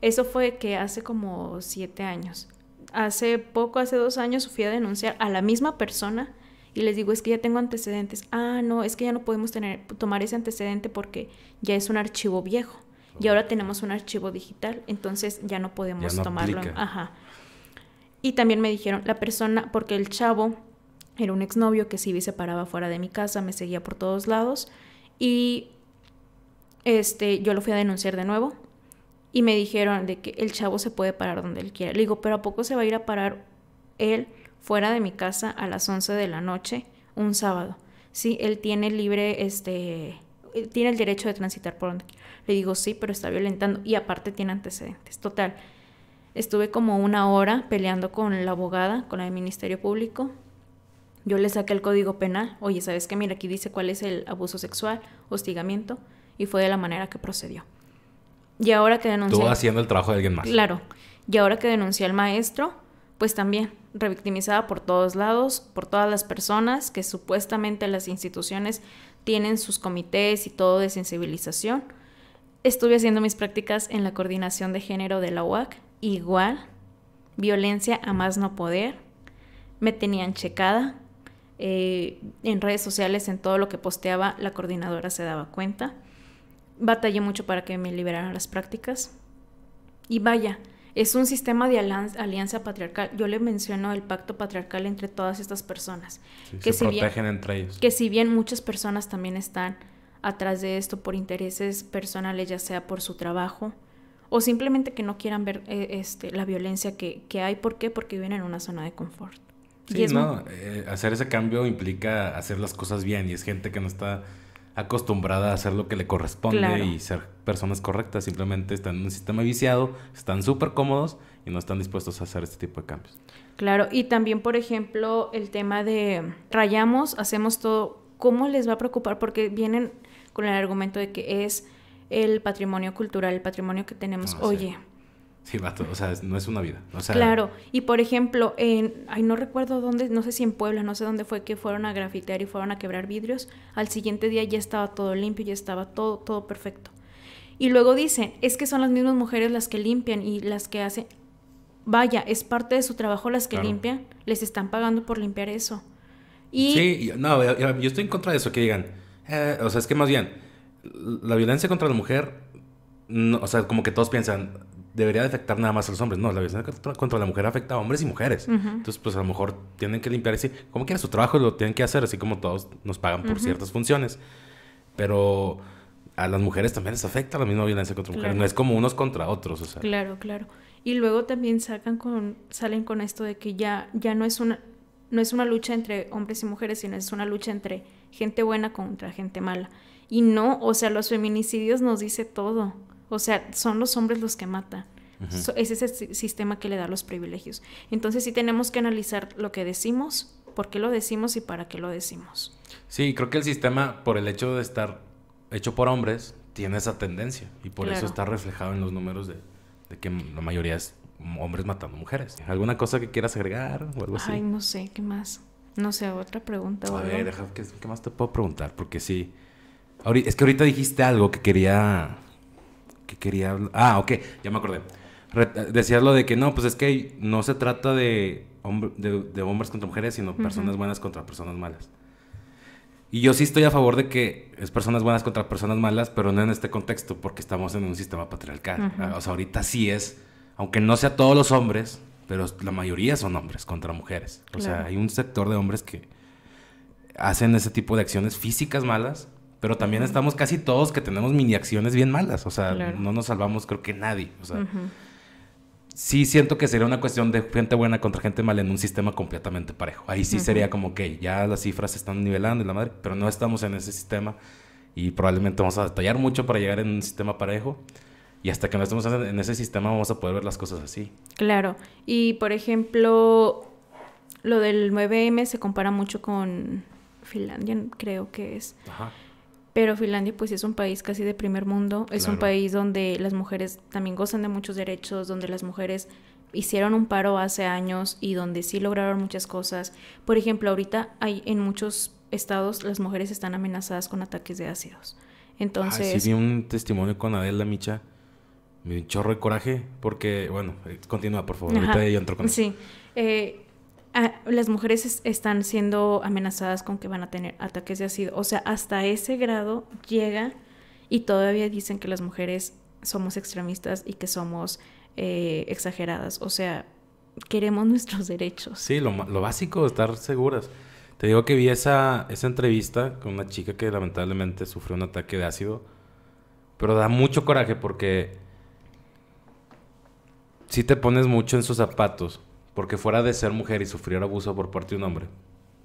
Eso fue que hace como siete años. Hace poco, hace dos años, fui a denunciar a la misma persona y les digo, es que ya tengo antecedentes. Ah, no, es que ya no podemos tener, tomar ese antecedente porque ya es un archivo viejo. Y ahora tenemos un archivo digital, entonces ya no podemos tomarlo. Ajá. Y también me dijeron, la persona, porque el chavo era un exnovio que sí se paraba fuera de mi casa, me seguía por todos lados. Y este, yo lo fui a denunciar de nuevo. Y me dijeron de que el chavo se puede parar donde él quiera. Le digo, pero ¿a poco se va a ir a parar él fuera de mi casa a las 11 de la noche un sábado? Sí, él tiene libre, este, tiene el derecho de transitar por donde quiera. Le digo, sí, pero está violentando y aparte tiene antecedentes. Total, estuve como una hora peleando con la abogada, con del Ministerio Público. Yo le saqué el código penal. Oye, ¿sabes qué? Mira, aquí dice cuál es el abuso sexual, hostigamiento, y fue de la manera que procedió. Y ahora que denuncié... Tú haciendo el trabajo de alguien más. Claro. Y ahora que denuncié al maestro, pues también revictimizada por todos lados, por todas las personas que supuestamente las instituciones tienen sus comités y todo de sensibilización Estuve haciendo mis prácticas en la coordinación de género de la UAC, igual, violencia a más no poder, me tenían checada, eh, en redes sociales, en todo lo que posteaba, la coordinadora se daba cuenta. Batallé mucho para que me liberaran las prácticas. Y vaya, es un sistema de alianza patriarcal. Yo le menciono el pacto patriarcal entre todas estas personas. que se protegen entre ellos. Que si bien muchas personas también están atrás de esto por intereses personales, ya sea por su trabajo o simplemente que no quieran ver eh, este, la violencia que, que, hay. ¿Por qué? Porque viven en una zona de confort. Sí, no, eh, hacer ese cambio implica hacer las cosas bien y es gente que no está acostumbrada a hacer lo que le corresponde y ser personas correctas, simplemente están en un sistema viciado, están súper cómodos y no están dispuestos a hacer este tipo de cambios. Claro, y también, por ejemplo, el tema de rayamos, hacemos todo, ¿cómo les va a preocupar? Porque vienen con el argumento de que es el patrimonio cultural, el patrimonio que tenemos. Ah, Oye. Sí, o sea, no es una vida. claro, y por ejemplo, en, ay, no recuerdo dónde, no sé si en Puebla, no sé dónde fue que fueron a grafitear y fueron a quebrar vidrios, al siguiente día ya estaba todo limpio, ya estaba todo, todo perfecto. Y luego dicen, es que son las mismas mujeres las que limpian y las que hacen, vaya, es parte de su trabajo las que limpian, les están pagando por limpiar eso. Y... Sí, no, yo estoy en contra de eso, que digan, eh, o sea, es que más bien, la violencia contra la mujer, o sea, como que todos piensan, debería de afectar nada más a los hombres. No, la violencia contra, la mujer afecta a hombres y mujeres. Entonces, pues a lo mejor tienen que limpiar así. Como quiera su trabajo lo tienen que hacer, así como todos nos pagan por ciertas funciones. Pero a las mujeres también les afecta la misma violencia contra mujeres. No es como unos contra otros, o sea. Claro, claro. Y luego también sacan con, salen con esto de que ya, ya no es una, no es una lucha entre hombres y mujeres, sino es una lucha entre gente buena contra gente mala. Y no, o sea, los feminicidios nos dice todo. O sea, son los hombres los que matan. es ese sistema que le da los privilegios. Entonces sí tenemos que analizar lo que decimos, por qué lo decimos y para qué lo decimos. Sí, creo que el sistema, por el hecho de estar hecho por hombres, tiene esa tendencia. Y por eso está reflejado en los números de, de que la mayoría es hombres matando mujeres. ¿Alguna cosa que quieras agregar o algo así? Ay, no sé, ¿qué más? No sé, otra pregunta. A ver, deja, ¿qué, más te puedo preguntar? Porque sí. es que ahorita dijiste algo que quería. Que quería. Ah, ok, ya me acordé. decías lo de que no, pues es que no se trata de, de, hombres contra mujeres, sino personas buenas contra personas malas. Y yo sí estoy a favor de que es personas buenas contra personas malas, pero no en este contexto, porque estamos en un sistema patriarcal. O sea, ahorita sí es, aunque no sea todos los hombres, pero la mayoría son hombres contra mujeres. O sea, hay un sector de hombres que hacen ese tipo de acciones físicas malas, pero también estamos casi todos que tenemos mini acciones bien malas. O sea, no nos salvamos creo que nadie. O sea, sí siento que sería una cuestión de gente buena contra gente mala en un sistema completamente parejo. Ahí sí sería como que ya las cifras se están nivelando y la madre, pero no estamos en ese sistema y probablemente vamos a batallar mucho para llegar en un sistema parejo. Y hasta que no estemos en ese sistema vamos a poder ver las cosas así. Claro. Y por ejemplo, lo del 9M se compara mucho con Finlandia, creo que es. Ajá. Pero Finlandia pues es un país casi de primer mundo, es un país donde las mujeres también gozan de muchos derechos, donde las mujeres hicieron un paro hace años y donde sí lograron muchas cosas. Por ejemplo, ahorita hay en muchos estados las mujeres están amenazadas con ataques de ácidos. Entonces... Ah, sí, vi un testimonio con Adela Micha. Me dio un chorro de coraje porque, bueno, eh, continúa, por favor. Ahorita yo entro con Sí. Eh, Ah, las mujeres están siendo amenazadas con que van a tener ataques de ácido. O sea, hasta ese grado llega y todavía dicen que las mujeres somos extremistas y que somos eh, exageradas. O sea, queremos nuestros derechos. Sí, lo, lo básico, estar seguras. Te digo que vi esa, esa entrevista con una chica que lamentablemente sufrió un ataque de ácido, pero da mucho coraje porque si te pones mucho en sus zapatos porque fuera de ser mujer y sufrir abuso por parte de un hombre,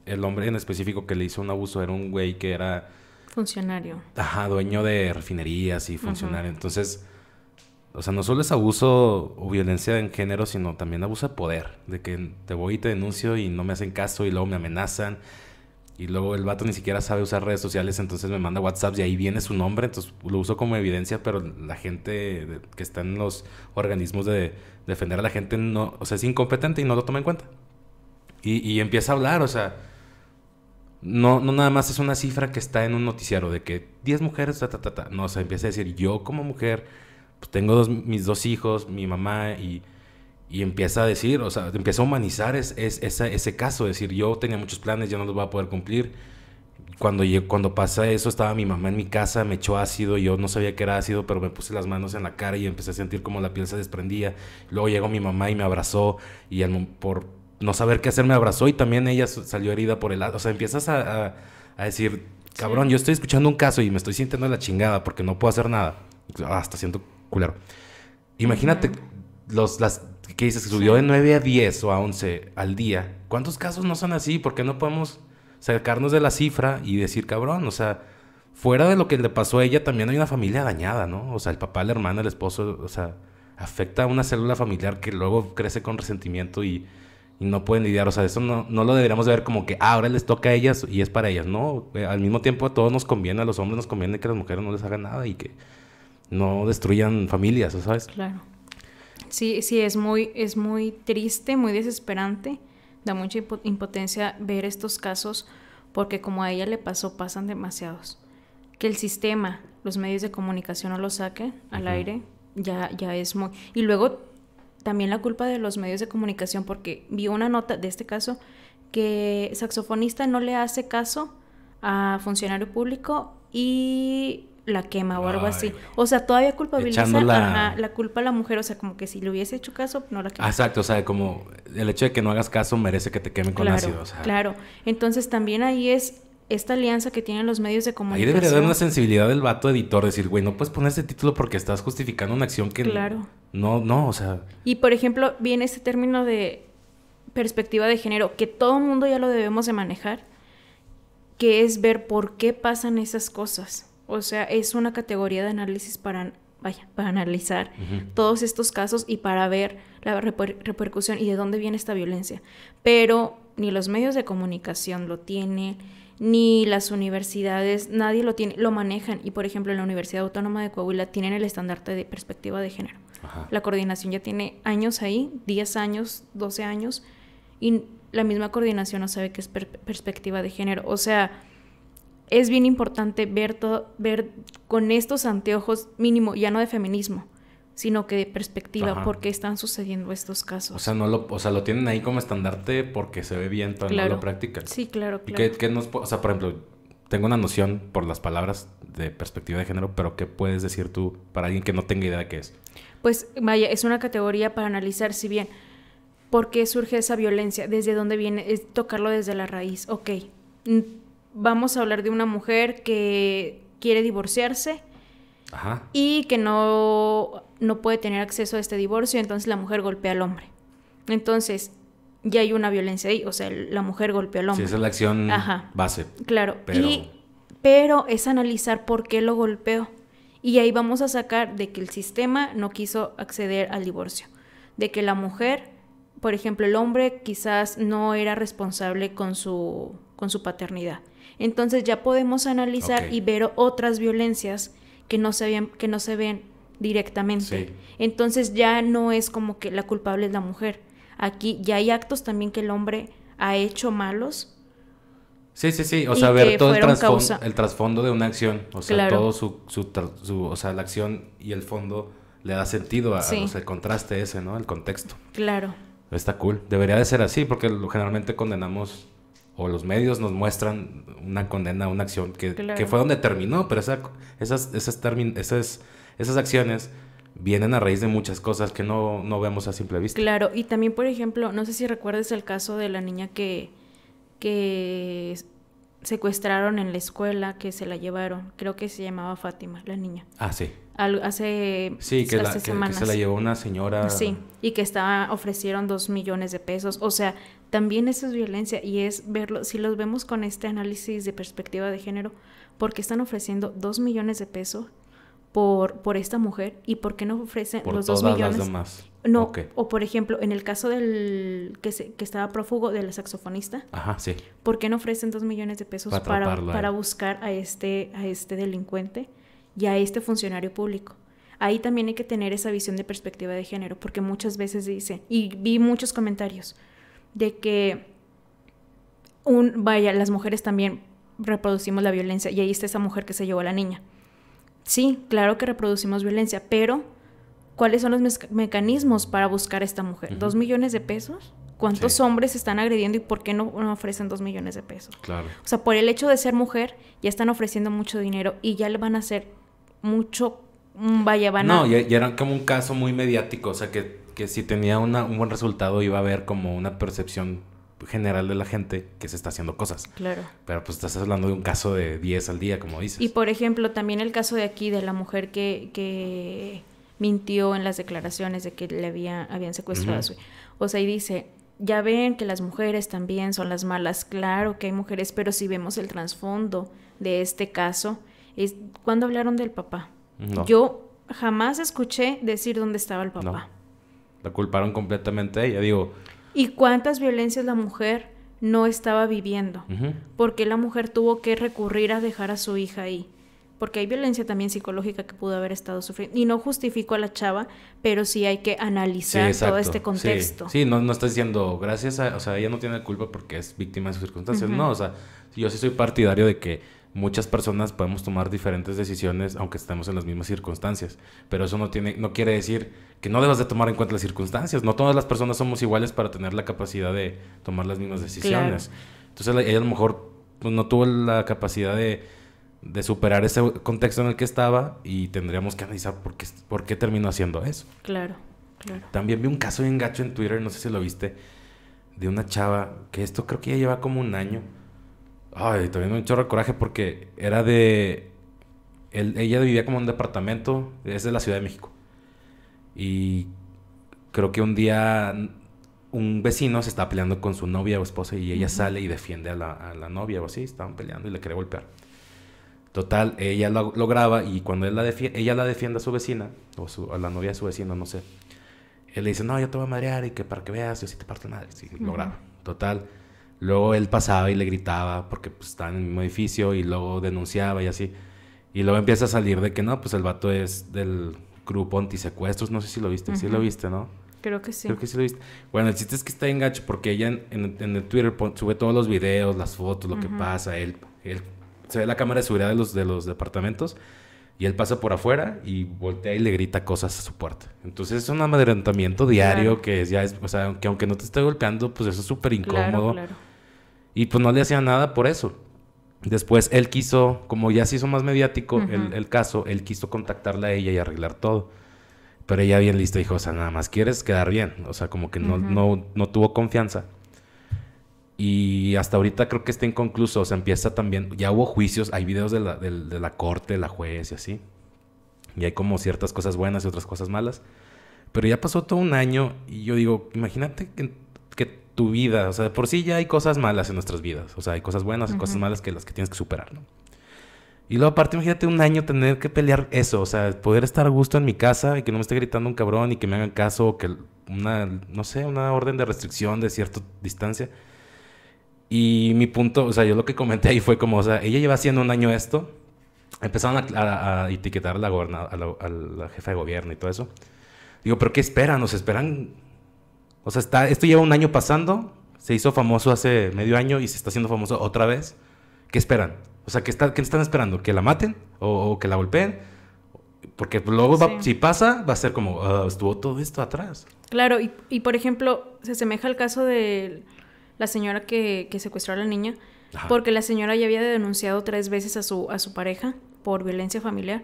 el hombre en específico que le hizo un abuso era un güey que era... Funcionario. Ajá, dueño de refinerías y funcionario. Entonces, o sea, no solo es abuso o violencia en género, sino también abuso de poder. De que te voy y te denuncio y no me hacen caso y luego me amenazan. Y luego el vato ni siquiera sabe usar redes sociales, entonces me manda WhatsApp y ahí viene su nombre, entonces lo uso como evidencia, pero la gente que está en los organismos de defender a la gente no, o sea, es incompetente y no lo toma en cuenta. Y, empieza a hablar, o sea, no, no nada más es una cifra que está en un noticiero de que 10 mujeres, ta, ta, ta, ta. No, o sea, empieza a decir, yo como mujer, pues tengo dos, mis dos hijos, mi mamá y y empieza a decir, o sea, empieza a humanizar es, es, ese caso, decir, yo tenía muchos planes, yo no los voy a poder cumplir. Cuando, cuando pasa eso, estaba mi mamá en mi casa, me echó ácido, yo no sabía que era ácido, pero me puse las manos en la cara y empecé a sentir como la piel se desprendía. Luego llegó mi mamá y me abrazó y por no saber qué hacer me abrazó y también ella salió herida por el lado. O sea, empiezas a, a, decir, cabrón, yo estoy escuchando un caso y me estoy sintiendo la chingada porque no puedo hacer nada. Hasta siento culero. Imagínate los, las que dices que subió de 9 a 10 o a 11 al día. ¿Cuántos casos no son así? ¿Por qué no podemos sacarnos de la cifra y decir, cabrón, o sea, fuera de lo que le pasó a ella, también hay una familia dañada, ¿no? O sea, el papá, la hermana, el esposo, o sea, afecta a una célula familiar que luego crece con resentimiento y, no pueden lidiar. O sea, eso no, no lo deberíamos ver como que ah, ahora les toca a ellas y es para ellas. No, eh, al mismo tiempo a todos nos conviene, a los hombres nos conviene que las mujeres no les hagan nada y que no destruyan familias, ¿sabes? Claro. Sí, sí, es muy, es muy triste, muy desesperante, da mucha impotencia ver estos casos porque como a ella le pasó, pasan demasiados. Que el sistema, los medios de comunicación no lo saquen al aire, ya, ya es muy... Y luego también la culpa de los medios de comunicación, porque vi una nota de este caso que saxofonista no le hace caso a funcionario público y la quema o algo así. O sea, todavía culpabiliza la... la culpa a la mujer. O sea, como que si le hubiese hecho caso, no la quema. Exacto, o sea, como el hecho de que no hagas caso merece que te quemen con ácido. Claro, entonces también ahí es esta alianza que tienen los medios de comunicación. Ahí debería haber una sensibilidad del vato editor, decir, güey, no puedes poner este título porque estás justificando una acción que... Claro. No, no, o sea... Y por ejemplo, viene este término de perspectiva de género, que todo mundo ya lo debemos de manejar, que es ver por qué pasan esas cosas. O sea, es una categoría de análisis para, vaya, para analizar todos estos casos y para ver la repercusión y de dónde viene esta violencia. Pero ni los medios de comunicación lo tienen, ni las universidades, nadie lo tiene, lo manejan. Y por ejemplo, en la Universidad Autónoma de Coahuila tienen el estandarte de perspectiva de género. La coordinación ya tiene años ahí, 10 años, 12 años, y la misma coordinación no sabe qué es perspectiva de género. O sea, es bien importante ver todo, ver con estos anteojos mínimo, ya no de feminismo, sino que de perspectiva, por qué están sucediendo estos casos. O sea, no lo, o sea, lo tienen ahí como estandarte porque se ve bien, pero no lo practican. Sí, claro, claro. ¿Y qué, nos, o sea, por ejemplo, tengo una noción por las palabras de perspectiva de género, pero ¿qué puedes decir tú para alguien que no tenga idea de qué es? Pues vaya, es una categoría para analizar si bien por qué surge esa violencia, desde dónde viene, es tocarlo desde la raíz. Ok, vamos a hablar de una mujer que quiere divorciarse y que no, no puede tener acceso a este divorcio, entonces la mujer golpea al hombre. Entonces, ya hay una violencia ahí, o sea, la mujer golpea al hombre. Sí, esa es la acción base. Claro, pero... pero es analizar por qué lo golpeó Y ahí vamos a sacar de que el sistema no quiso acceder al divorcio, de que la mujer, por ejemplo, el hombre quizás no era responsable con su, con su paternidad. Entonces ya podemos analizar y ver otras violencias que no se, que no se ven directamente. Entonces ya no es como que la culpable es la mujer. Aquí ya hay actos también que el hombre ha hecho malos. Sí, sí, sí. O sea, ver todo el trasfondo, de una acción. O sea, todo su, su, O sea, la acción y el fondo le da sentido a, el contraste ese, ¿no? El contexto. Claro. Está cool. Debería de ser así porque generalmente condenamos o los medios nos muestran una condena una acción que, que, fue donde terminó, pero esa, esas, esas, esas, esas acciones vienen a raíz de muchas cosas que no, no vemos a simple vista. Claro, y también, por ejemplo, no sé si recuerdas el caso de la niña que, que secuestraron en la escuela, que se la llevaron. Creo que se llamaba Fátima, la niña. Ah, sí. hace sí, que, la, que, se la llevó una señora. Sí, y que estaba, ofrecieron dos millones de pesos. O sea, también eso es violencia y es verlo, si los vemos con este análisis de perspectiva de género, ¿por qué están ofreciendo dos millones de pesos por, por esta mujer y por qué no ofrecen los dos millones. Las demás. No, o por ejemplo, en el caso del que, se, que estaba prófugo de la saxofonista, Ajá, sí. ¿por qué no ofrecen dos millones de pesos para, para, buscar a este, a este delincuente y a este funcionario público? Ahí también hay que tener esa visión de perspectiva de género, porque muchas veces dicen, y vi muchos comentarios, de que un, vaya, las mujeres también reproducimos la violencia y ahí está esa mujer que se llevó a la niña. Sí, claro que reproducimos violencia, pero ¿cuáles son los mecanismos para buscar a esta mujer? ¿Dos millones de pesos? ¿Cuántos hombres están agrediendo y por qué no, ofrecen dos millones de pesos? Claro. O sea, por el hecho de ser mujer, ya están ofreciendo mucho dinero y ya le van a hacer mucho. Mm, vaya, van a. No, ya, era como un caso muy mediático. O sea, que, que si tenía una, un buen resultado iba a haber como una percepción general de la gente que se está haciendo cosas. Claro. Pero pues estás hablando de un caso de 10 al día, como dices. Y por ejemplo, también el caso de aquí de la mujer que, que mintió en las declaraciones de que le había, habían secuestrado a su O sea, y dice, ya ven que las mujeres también son las malas. Claro que hay mujeres, pero si vemos el trasfondo de este caso, es cuando hablaron del papá. Yo jamás escuché decir dónde estaba el papá. La culparon completamente a ella. Digo, y cuántas violencias la mujer no estaba viviendo. Porque la mujer tuvo que recurrir a dejar a su hija ahí. Porque hay violencia también psicológica que pudo haber estado sufriendo. Y no justifico a la chava, pero sí hay que analizar todo este contexto. Sí, no, no está diciendo gracias a. O sea, ella no tiene culpa porque es víctima de sus circunstancias. No, o sea, yo sí soy partidario de que muchas personas podemos tomar diferentes decisiones aunque estemos en las mismas circunstancias. Pero eso no, tiene, no quiere decir que no debas de tomar en cuenta las circunstancias. No todas las personas somos iguales para tener la capacidad de tomar las mismas decisiones. Entonces ella a lo mejor pues, no tuvo la capacidad de, de, superar ese contexto en el que estaba y tendríamos que analizar por qué, por qué terminó haciendo eso. Claro, claro. También vi un caso de engacho en Twitter, no sé si lo viste, de una chava que esto creo que ya lleva como un año Ay, también me chorro de coraje porque era de. ella vivía como en un departamento, es de la Ciudad de México. Y creo que un día un vecino se estaba peleando con su novia o esposa y ella sale y defiende a la, novia o así, estaban peleando y le quiere golpear. Total, ella lo, graba y cuando él la ella la defiende a su vecina, o a la novia de su vecino, no sé. Él le dice, no, yo te voy a madrear y que para que veas, yo sí te parto nada. Sí, lo graba. Total Luego él pasaba y le gritaba porque pues, estaba en el mismo edificio y luego denunciaba y así. Y luego empieza a salir de que no, pues el vato es del grupo antisecuestros. No sé si lo viste. Sí lo viste, ¿no? Creo que sí. Creo que sí lo viste. Bueno, el chiste es que está en gacho porque ella en, el Twitter sube todos los videos, las fotos, lo que pasa. Él, él se ve la cámara de seguridad de los, de los departamentos y él pasa por afuera y voltea y le grita cosas a su puerta. Entonces es un amedrentamiento diario que ya es, o sea, que aunque no te esté golpeando, pues eso es súper incómodo. Y pues no le hacía nada por eso. Después él quiso, como ya se hizo más mediático el, caso, él quiso contactarla a ella y arreglar todo. Pero ella bien lista dijo, o sea, nada más quieres quedar bien. O sea, como que no, no, no tuvo confianza. Y hasta ahorita creo que está inconcluso. O sea, empieza también. Ya hubo juicios, hay videos de la, de, de la corte, la juez y así. Y hay como ciertas cosas buenas y otras cosas malas. Pero ya pasó todo un año y yo digo, imagínate que tu vida, o sea, por sí ya hay cosas malas en nuestras vidas, o sea, hay cosas buenas y cosas malas que las que tienes que superar, ¿no? Y luego aparte, imagínate un año tener que pelear eso, o sea, poder estar a gusto en mi casa y que no me esté gritando un cabrón y que me hagan caso, o que una, no sé, una orden de restricción de cierta distancia. Y mi punto, o sea, yo lo que comenté ahí fue como, o sea, ella lleva haciendo un año esto, empezaron a, etiquetar a la, a, la, jefa de gobierno y todo eso. Digo, pero ¿qué esperan? ¿Nos esperan? O sea, está, esto lleva un año pasando, se hizo famoso hace medio año y se está haciendo famoso otra vez. ¿Qué esperan? O sea, ¿qué, está, qué están esperando? ¿Que la maten? ¿O, que la golpeen? Porque luego, si pasa, va a ser como, ah, estuvo todo esto atrás. Claro, y, y por ejemplo, se asemeja al caso de la señora que, que secuestró a la niña, porque la señora ya había denunciado tres veces a su, a su pareja por violencia familiar.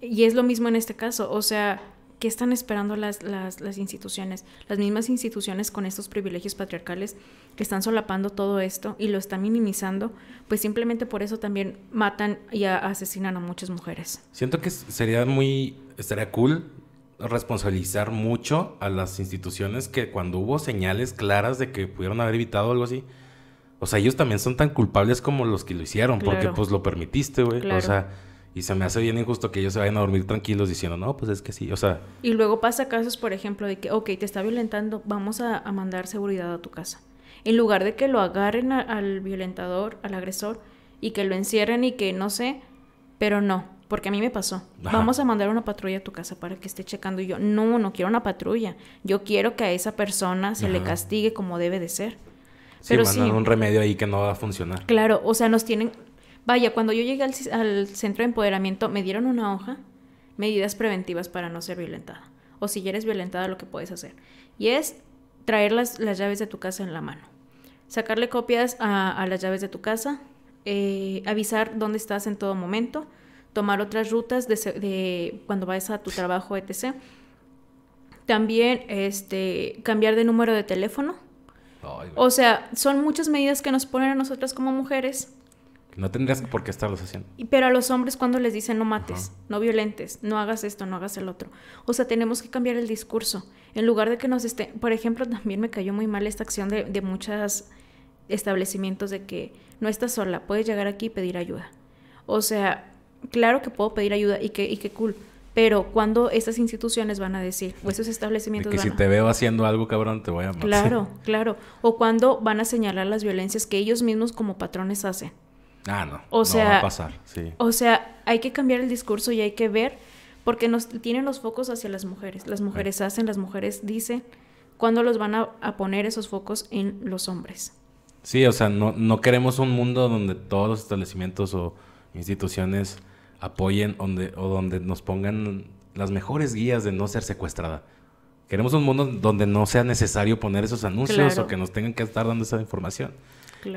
Y es lo mismo en este caso, o sea, ¿qué están esperando las, las, las, instituciones? Las mismas instituciones con estos privilegios patriarcales que están solapando todo esto y lo están minimizando, pues simplemente por eso también matan y asesinan a muchas mujeres. Siento que sería muy, estaría cool responsabilizar mucho a las instituciones que cuando hubo señales claras de que pudieron haber evitado algo así, o sea, ellos también son tan culpables como los que lo hicieron, porque pues lo permitiste, güey. O sea, y se me hace bien injusto que ellos se vayan a dormir tranquilos diciendo, no, pues es que sí, o sea... Y luego pasa casos, por ejemplo, de que, ok, te está violentando, vamos a, mandar seguridad a tu casa. En lugar de que lo agarren al violentador, al agresor, y que lo encierren y que no sé, pero no, porque a mí me pasó. Vamos a mandar una patrulla a tu casa para que esté checando. Y yo, no, no quiero una patrulla. Yo quiero que a esa persona se le castigue como debe de ser. Sí, Pero sí, un remedio ahí que no va a funcionar. Claro, o sea, nos tienen... Vaya, cuando yo llegué al, centro de empoderamiento, me dieron una hoja, medidas preventivas para no ser violentada. O si ya eres violentada, lo que puedes hacer. Y es traer las, las llaves de tu casa en la mano. Sacarle copias a, las llaves de tu casa, eh, avisar dónde estás en todo momento, tomar otras rutas de, cuando vayas a tu trabajo, etc. También este, cambiar de número de teléfono. o sea, son muchas medidas que nos ponen a nosotras como mujeres. No tendrías por qué estarlos haciendo. Pero a los hombres cuando les dicen no mates, no violentes, no hagas esto, no hagas el otro. O sea, tenemos que cambiar el discurso. En lugar de que nos esté... Por ejemplo, también me cayó muy mal esta acción de, de muchos establecimientos de que no estás sola, puedes llegar aquí y pedir ayuda. O sea, claro que puedo pedir ayuda y que, y que cool. Pero cuando estas instituciones van a decir, o esos establecimientos... que si te veo haciendo algo, cabrón, te voy a matar. Claro, claro. O cuando van a señalar las violencias que ellos mismos como patrones hacen. Ah, no. O sea, va a pasar, sí. O sea, hay que cambiar el discurso y hay que ver, porque nos tienen los focos hacia las mujeres. Las mujeres hacen, las mujeres dicen. ¿Cuándo los van a, a, poner esos focos en los hombres? Sí, o sea, no, no queremos un mundo donde todos los establecimientos o instituciones apoyen donde, o donde nos pongan las mejores guías de no ser secuestrada. Queremos un mundo donde no sea necesario poner esos anuncios o que nos tengan que estar dando esa información.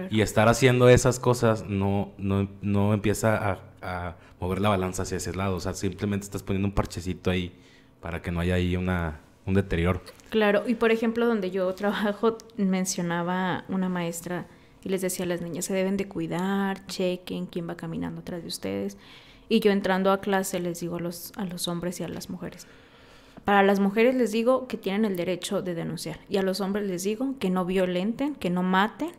Y estar haciendo esas cosas no, no, no empieza a, a, mover la balanza hacia ese lado. O sea, simplemente estás poniendo un parchecito ahí para que no haya ahí una, un deterioro. Claro, y por ejemplo, donde yo trabajo, mencionaba una maestra y les decía a las niñas, se deben de cuidar, chequen quién va caminando atrás de ustedes. Y yo entrando a clase les digo a los, a los hombres y a las mujeres. Para las mujeres les digo que tienen el derecho de denunciar y a los hombres les digo que no violenten, que no maten,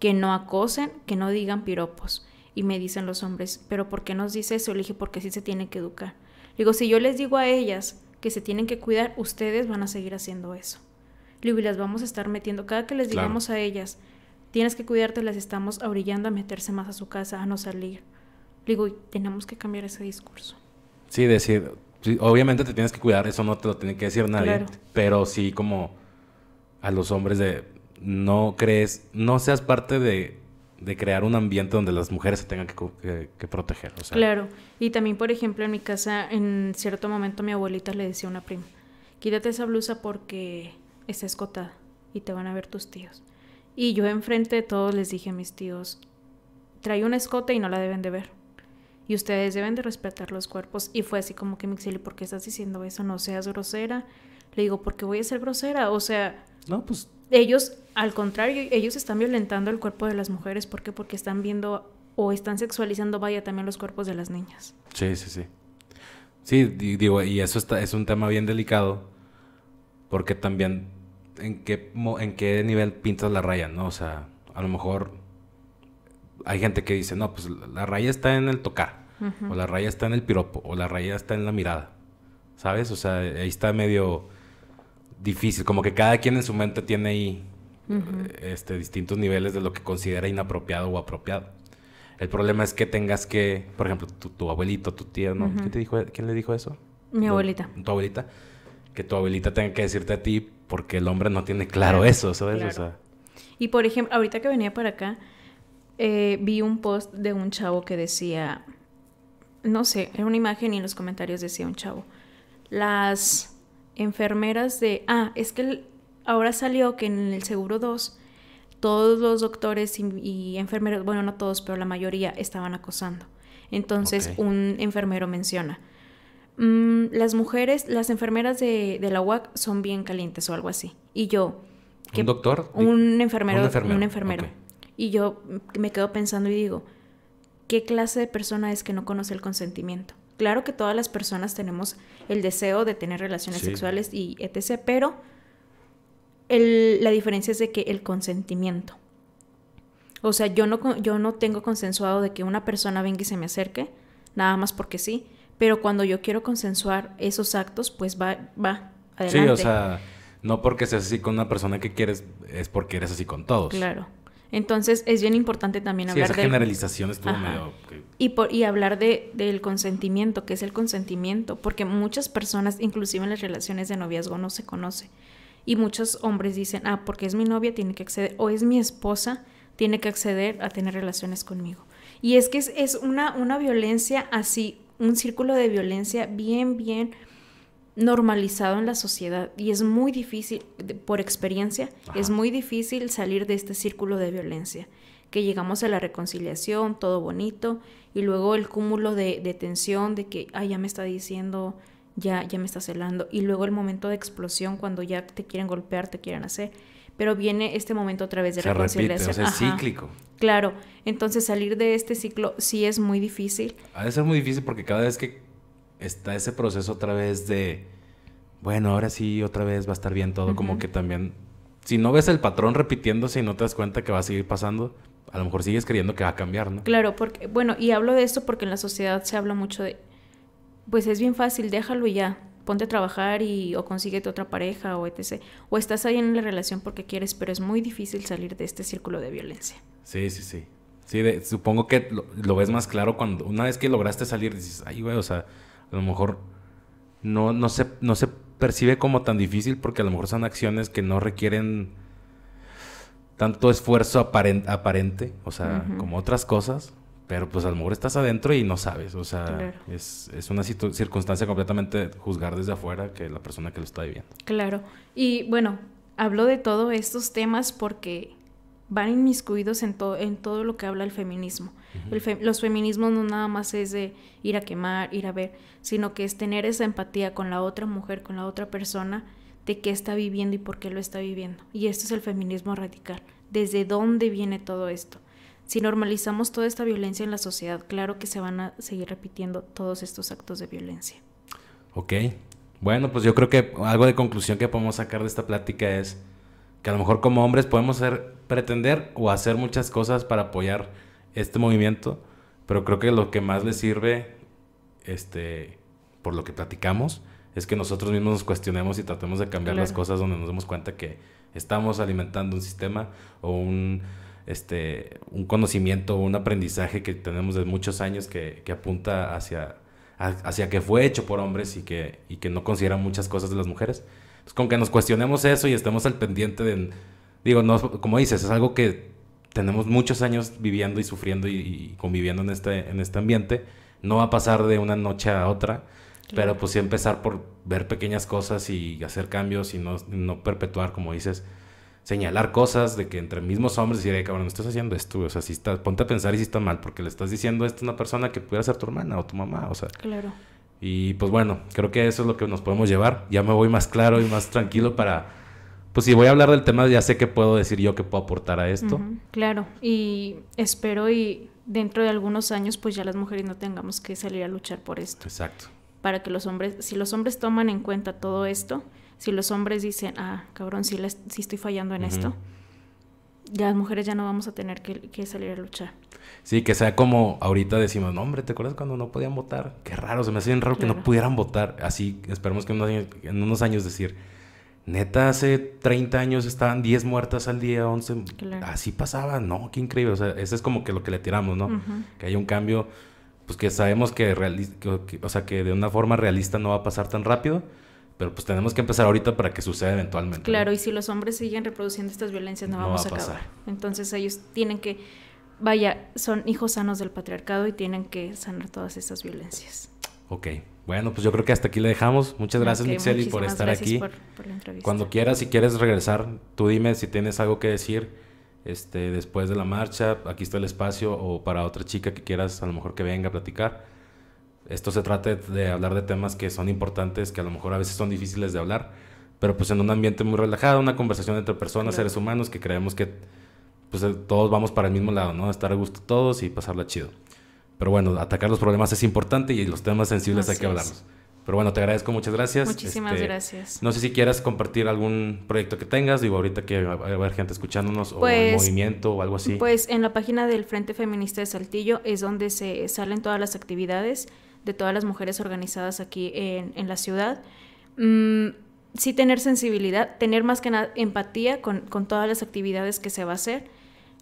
que no acosen, que no digan piropos. Y me dicen los hombres, pero ¿por qué nos dice eso? Le dije, porque sí se tiene que educar. Digo, si yo les digo a ellas que se tienen que cuidar, ustedes van a seguir haciendo eso. Digo, y las vamos a estar metiendo. Cada que les digamos a ellas, tienes que cuidarte, las estamos abrillando a meterse más a su casa, a no salir. Digo, tenemos que cambiar ese discurso. Sí, decir, obviamente te tienes que cuidar, eso no te lo tiene que decir nadie, pero sí como a los hombres de no crees, no seas parte de, crear un ambiente donde las mujeres se tengan que, proteger. Claro, y también por ejemplo en mi casa en cierto momento mi abuelita le decía a una prima, quítate esa blusa porque está escotada y te van a ver tus tíos. Y yo enfrente de todos les dije a mis tíos, trae un escote y no la deben de ver y ustedes deben de respetar los cuerpos. Y fue así como que Mixeli, ¿por qué estás diciendo eso? No seas grosera. Le digo, ¿por qué voy a ser grosera? O sea, no, pues ellos, al contrario, ellos están violentando el cuerpo de las mujeres. ¿Por qué? Porque están viendo o están sexualizando, vaya, también los cuerpos de las niñas. Sí, sí, sí. Sí, digo, y eso está, es un tema bien delicado, porque también, ¿en qué, en qué nivel pintas la raya, no? O sea, a lo mejor hay gente que dice, no, pues la raya está en el tocar. o la raya está en el piropo, o la raya está en la mirada, ¿sabes? O sea, ahí está medio difícil, como que cada quien en su mente tiene ahí este, distintos niveles de lo que considera inapropiado o apropiado. El problema es que tengas que, por ejemplo, tu, abuelito, tu tía, ¿no? ¿Quién, te dijo, ¿Quién le dijo eso? Mi abuelita. Tu abuelita. Que tu abuelita tenga que decirte a ti porque el hombre no tiene claro, eso, ¿sabes? O sea, y por ejemplo, ahorita que venía para acá, eh, vi un post de un chavo que decía, no sé, era una imagen y en los comentarios decía un chavo, las enfermeras de, ah, es que ahora salió que en el Seguro 2 todos los doctores y, enfermeros, bueno, no todos, pero la mayoría estaban acosando. Entonces un enfermero menciona, mm, las mujeres, las enfermeras de, de, la UAC son bien calientes o algo así. Y yo... ¿Un doctor? Un enfermero. Un enfermero. Y yo me quedo pensando y digo, ¿qué clase de persona es que no conoce el consentimiento? Claro que todas las personas tenemos el deseo de tener relaciones sexuales y etc., pero la diferencia es de que el consentimiento. O sea, yo no, yo no tengo consensuado de que una persona venga y se me acerque, nada más porque sí, pero cuando yo quiero consensuar esos actos, pues va, va, adelante. Sí, o sea, no porque seas así con una persona que quieres, es porque eres así con todos. Claro. Entonces es bien importante también hablar sí, esa generalización estuvo medio... Y, por, y hablar de, del consentimiento, que es el consentimiento, porque muchas personas, inclusive en las relaciones de noviazgo, no se conoce. Y muchos hombres dicen, ah, porque es mi novia, tiene que acceder, o es mi esposa, tiene que acceder a tener relaciones conmigo. Y es que es, es una, una violencia así, un círculo de violencia bien, bien normalizado en la sociedad y es muy difícil, por experiencia, es muy difícil salir de este círculo de violencia, que llegamos a la reconciliación, todo bonito, y luego el cúmulo de, de tensión, de que, ay, ya me está diciendo, ya, ya me está celando, y luego el momento de explosión cuando ya te quieren golpear, te quieren hacer, pero viene este momento otra vez de reconciliación. Repite, o sea, es cíclico. Claro, entonces salir de este ciclo sí es muy difícil. Ha de ser muy difícil porque cada vez que está ese proceso otra vez de, bueno, ahora sí, otra vez va a estar bien todo, como que también, si no ves el patrón repitiéndose y no te das cuenta que va a seguir pasando, a lo mejor sigues creyendo que va a cambiar, ¿no? Claro, porque, bueno, y hablo de esto porque en la sociedad se habla mucho de, pues es bien fácil, déjalo y ya, ponte a trabajar y o consíguete otra pareja o etc. O estás ahí en la relación porque quieres, pero es muy difícil salir de este círculo de violencia. Sí, sí, sí. Sí, supongo que lo, lo, ves más claro cuando una vez que lograste salir dices, ay, güey, o sea, a lo mejor no, no, se, no se percibe como tan difícil porque a lo mejor son acciones que no requieren tanto esfuerzo aparente, o sea, como otras cosas, pero pues a lo mejor estás adentro y no sabes, o sea, es, es, una circunstancia completamente juzgar desde afuera que la persona que lo está viviendo. Claro, y bueno, hablo de todos estos temas porque van inmiscuidos en, todo en todo lo que habla el feminismo. los feminismos no nada más es de ir a quemar, ir a ver, sino que es tener esa empatía con la otra mujer, con la otra persona, de qué está viviendo y por qué lo está viviendo. Y esto es el feminismo radical. ¿Desde dónde viene todo esto? Si normalizamos toda esta violencia en la sociedad, claro que se van a seguir repitiendo todos estos actos de violencia. Ok. Bueno, pues yo creo que algo de conclusión que podemos sacar de esta plática es que a lo mejor como hombres podemos ser, pretender o hacer muchas cosas para apoyar este movimiento, pero creo que lo que más le sirve, este, por lo que platicamos, es que nosotros mismos nos cuestionemos y tratemos de cambiar las cosas donde nos demos cuenta que estamos alimentando un sistema o un, este, un conocimiento o un aprendizaje que tenemos de muchos años que, que apunta hacia, hacia que fue hecho por hombres y que, y que no considera muchas cosas de las mujeres con que nos cuestionemos eso y estemos al pendiente de, digo, no, como dices, es algo que tenemos muchos años viviendo y sufriendo y, conviviendo en este, en este ambiente. No va a pasar de una noche a otra, pero pues sí empezar por ver pequeñas cosas y hacer cambios y no, no perpetuar, como dices, señalar cosas de que entre mismos hombres decir, cabrón, estás haciendo esto, o sea, si estás, ponte a pensar y si está mal, porque le estás diciendo esto a una persona que pudiera ser tu hermana o tu mamá, o sea. Claro. Y pues bueno, creo que eso es lo que nos podemos llevar. Ya me voy más claro y más tranquilo para, pues si voy a hablar del tema, ya sé qué puedo decir yo que puedo aportar a esto. claro, y espero y dentro de algunos años pues ya las mujeres no tengamos que salir a luchar por esto. Exacto. Para que los hombres, si los hombres toman en cuenta todo esto, si los hombres dicen, ah, cabrón, sí, estoy fallando en esto, ya las mujeres ya no vamos a tener que, que salir a luchar. Sí, que sea como ahorita decimos, no, hombre, ¿te acuerdas cuando no podían votar? Qué raro, se me hace bien raro que no pudieran votar. Así, esperemos que en unos, años, en unos años decir, neta, hace 30 años estaban 10 muertas al día, 11. Así pasaba, no, qué increíble. O sea, eso es como que lo que le tiramos, ¿no? Que haya un cambio, pues que sabemos que, o sea, que de una forma realista no va a pasar tan rápido. Pero pues tenemos que empezar ahorita para que suceda eventualmente. Claro, y si los hombres siguen reproduciendo estas violencias no, vamos a, a acabar. Entonces ellos tienen que vaya, son hijos sanos del patriarcado y tienen que sanar todas esas violencias. Ok, bueno, pues yo creo que hasta aquí le dejamos. Muchas gracias, Mixeli, por estar aquí. Por, la entrevista. Cuando quieras, si quieres regresar, tú dime si tienes algo que decir este, después de la marcha. Aquí está el espacio o para otra chica que quieras a lo mejor que venga a platicar. Esto se trata de hablar de temas que son importantes, que a lo mejor a veces son difíciles de hablar, pero pues en un ambiente muy relajado, una conversación entre personas, seres humanos, que creemos que pues eh, todos vamos para el mismo lado, ¿no? Estar a gusto todos y pasarla chido. Pero bueno, atacar los problemas es importante y los temas sensibles hay que hablarlos. Pero bueno, te agradezco, muchas gracias. Muchísimas este, gracias. No sé si quieras compartir algún proyecto que tengas, digo, ahorita que va a haber gente escuchándonos o pues, movimiento o algo así. Pues en la página del Frente Feminista de Saltillo es donde se salen todas las actividades de todas las mujeres organizadas aquí en, en la ciudad. Mm, sí tener sensibilidad, tener más que nada empatía con, con todas las actividades que se va a hacer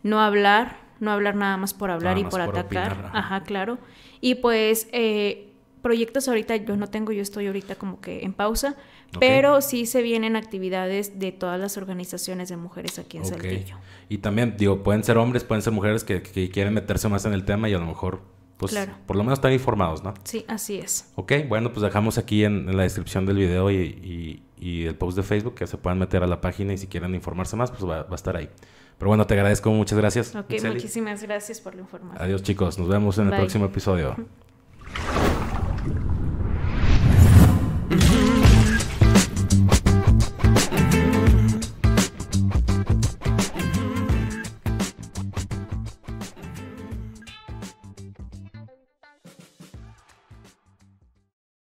no hablar, no hablar nada más por hablar y por, atacar. ajá. claro. Y pues eh, proyectos ahorita yo no tengo, yo estoy ahorita como que en pausa, pero sí se vienen actividades de todas las organizaciones de mujeres aquí en Saltillo. Y también, digo, pueden ser hombres, pueden ser mujeres que, quieren meterse más en el tema y a lo mejor pues por lo menos están informados, ¿no? Sí, así es. Ok, bueno, pues dejamos aquí en, la descripción del video y, el post de Facebook que se puedan meter a la página y si quieren informarse más, pues va a estar ahí. Pero bueno, te agradezco, muchas gracias. Ok, muchísimas gracias por la información. Adiós chicos, nos vemos en el próximo episodio.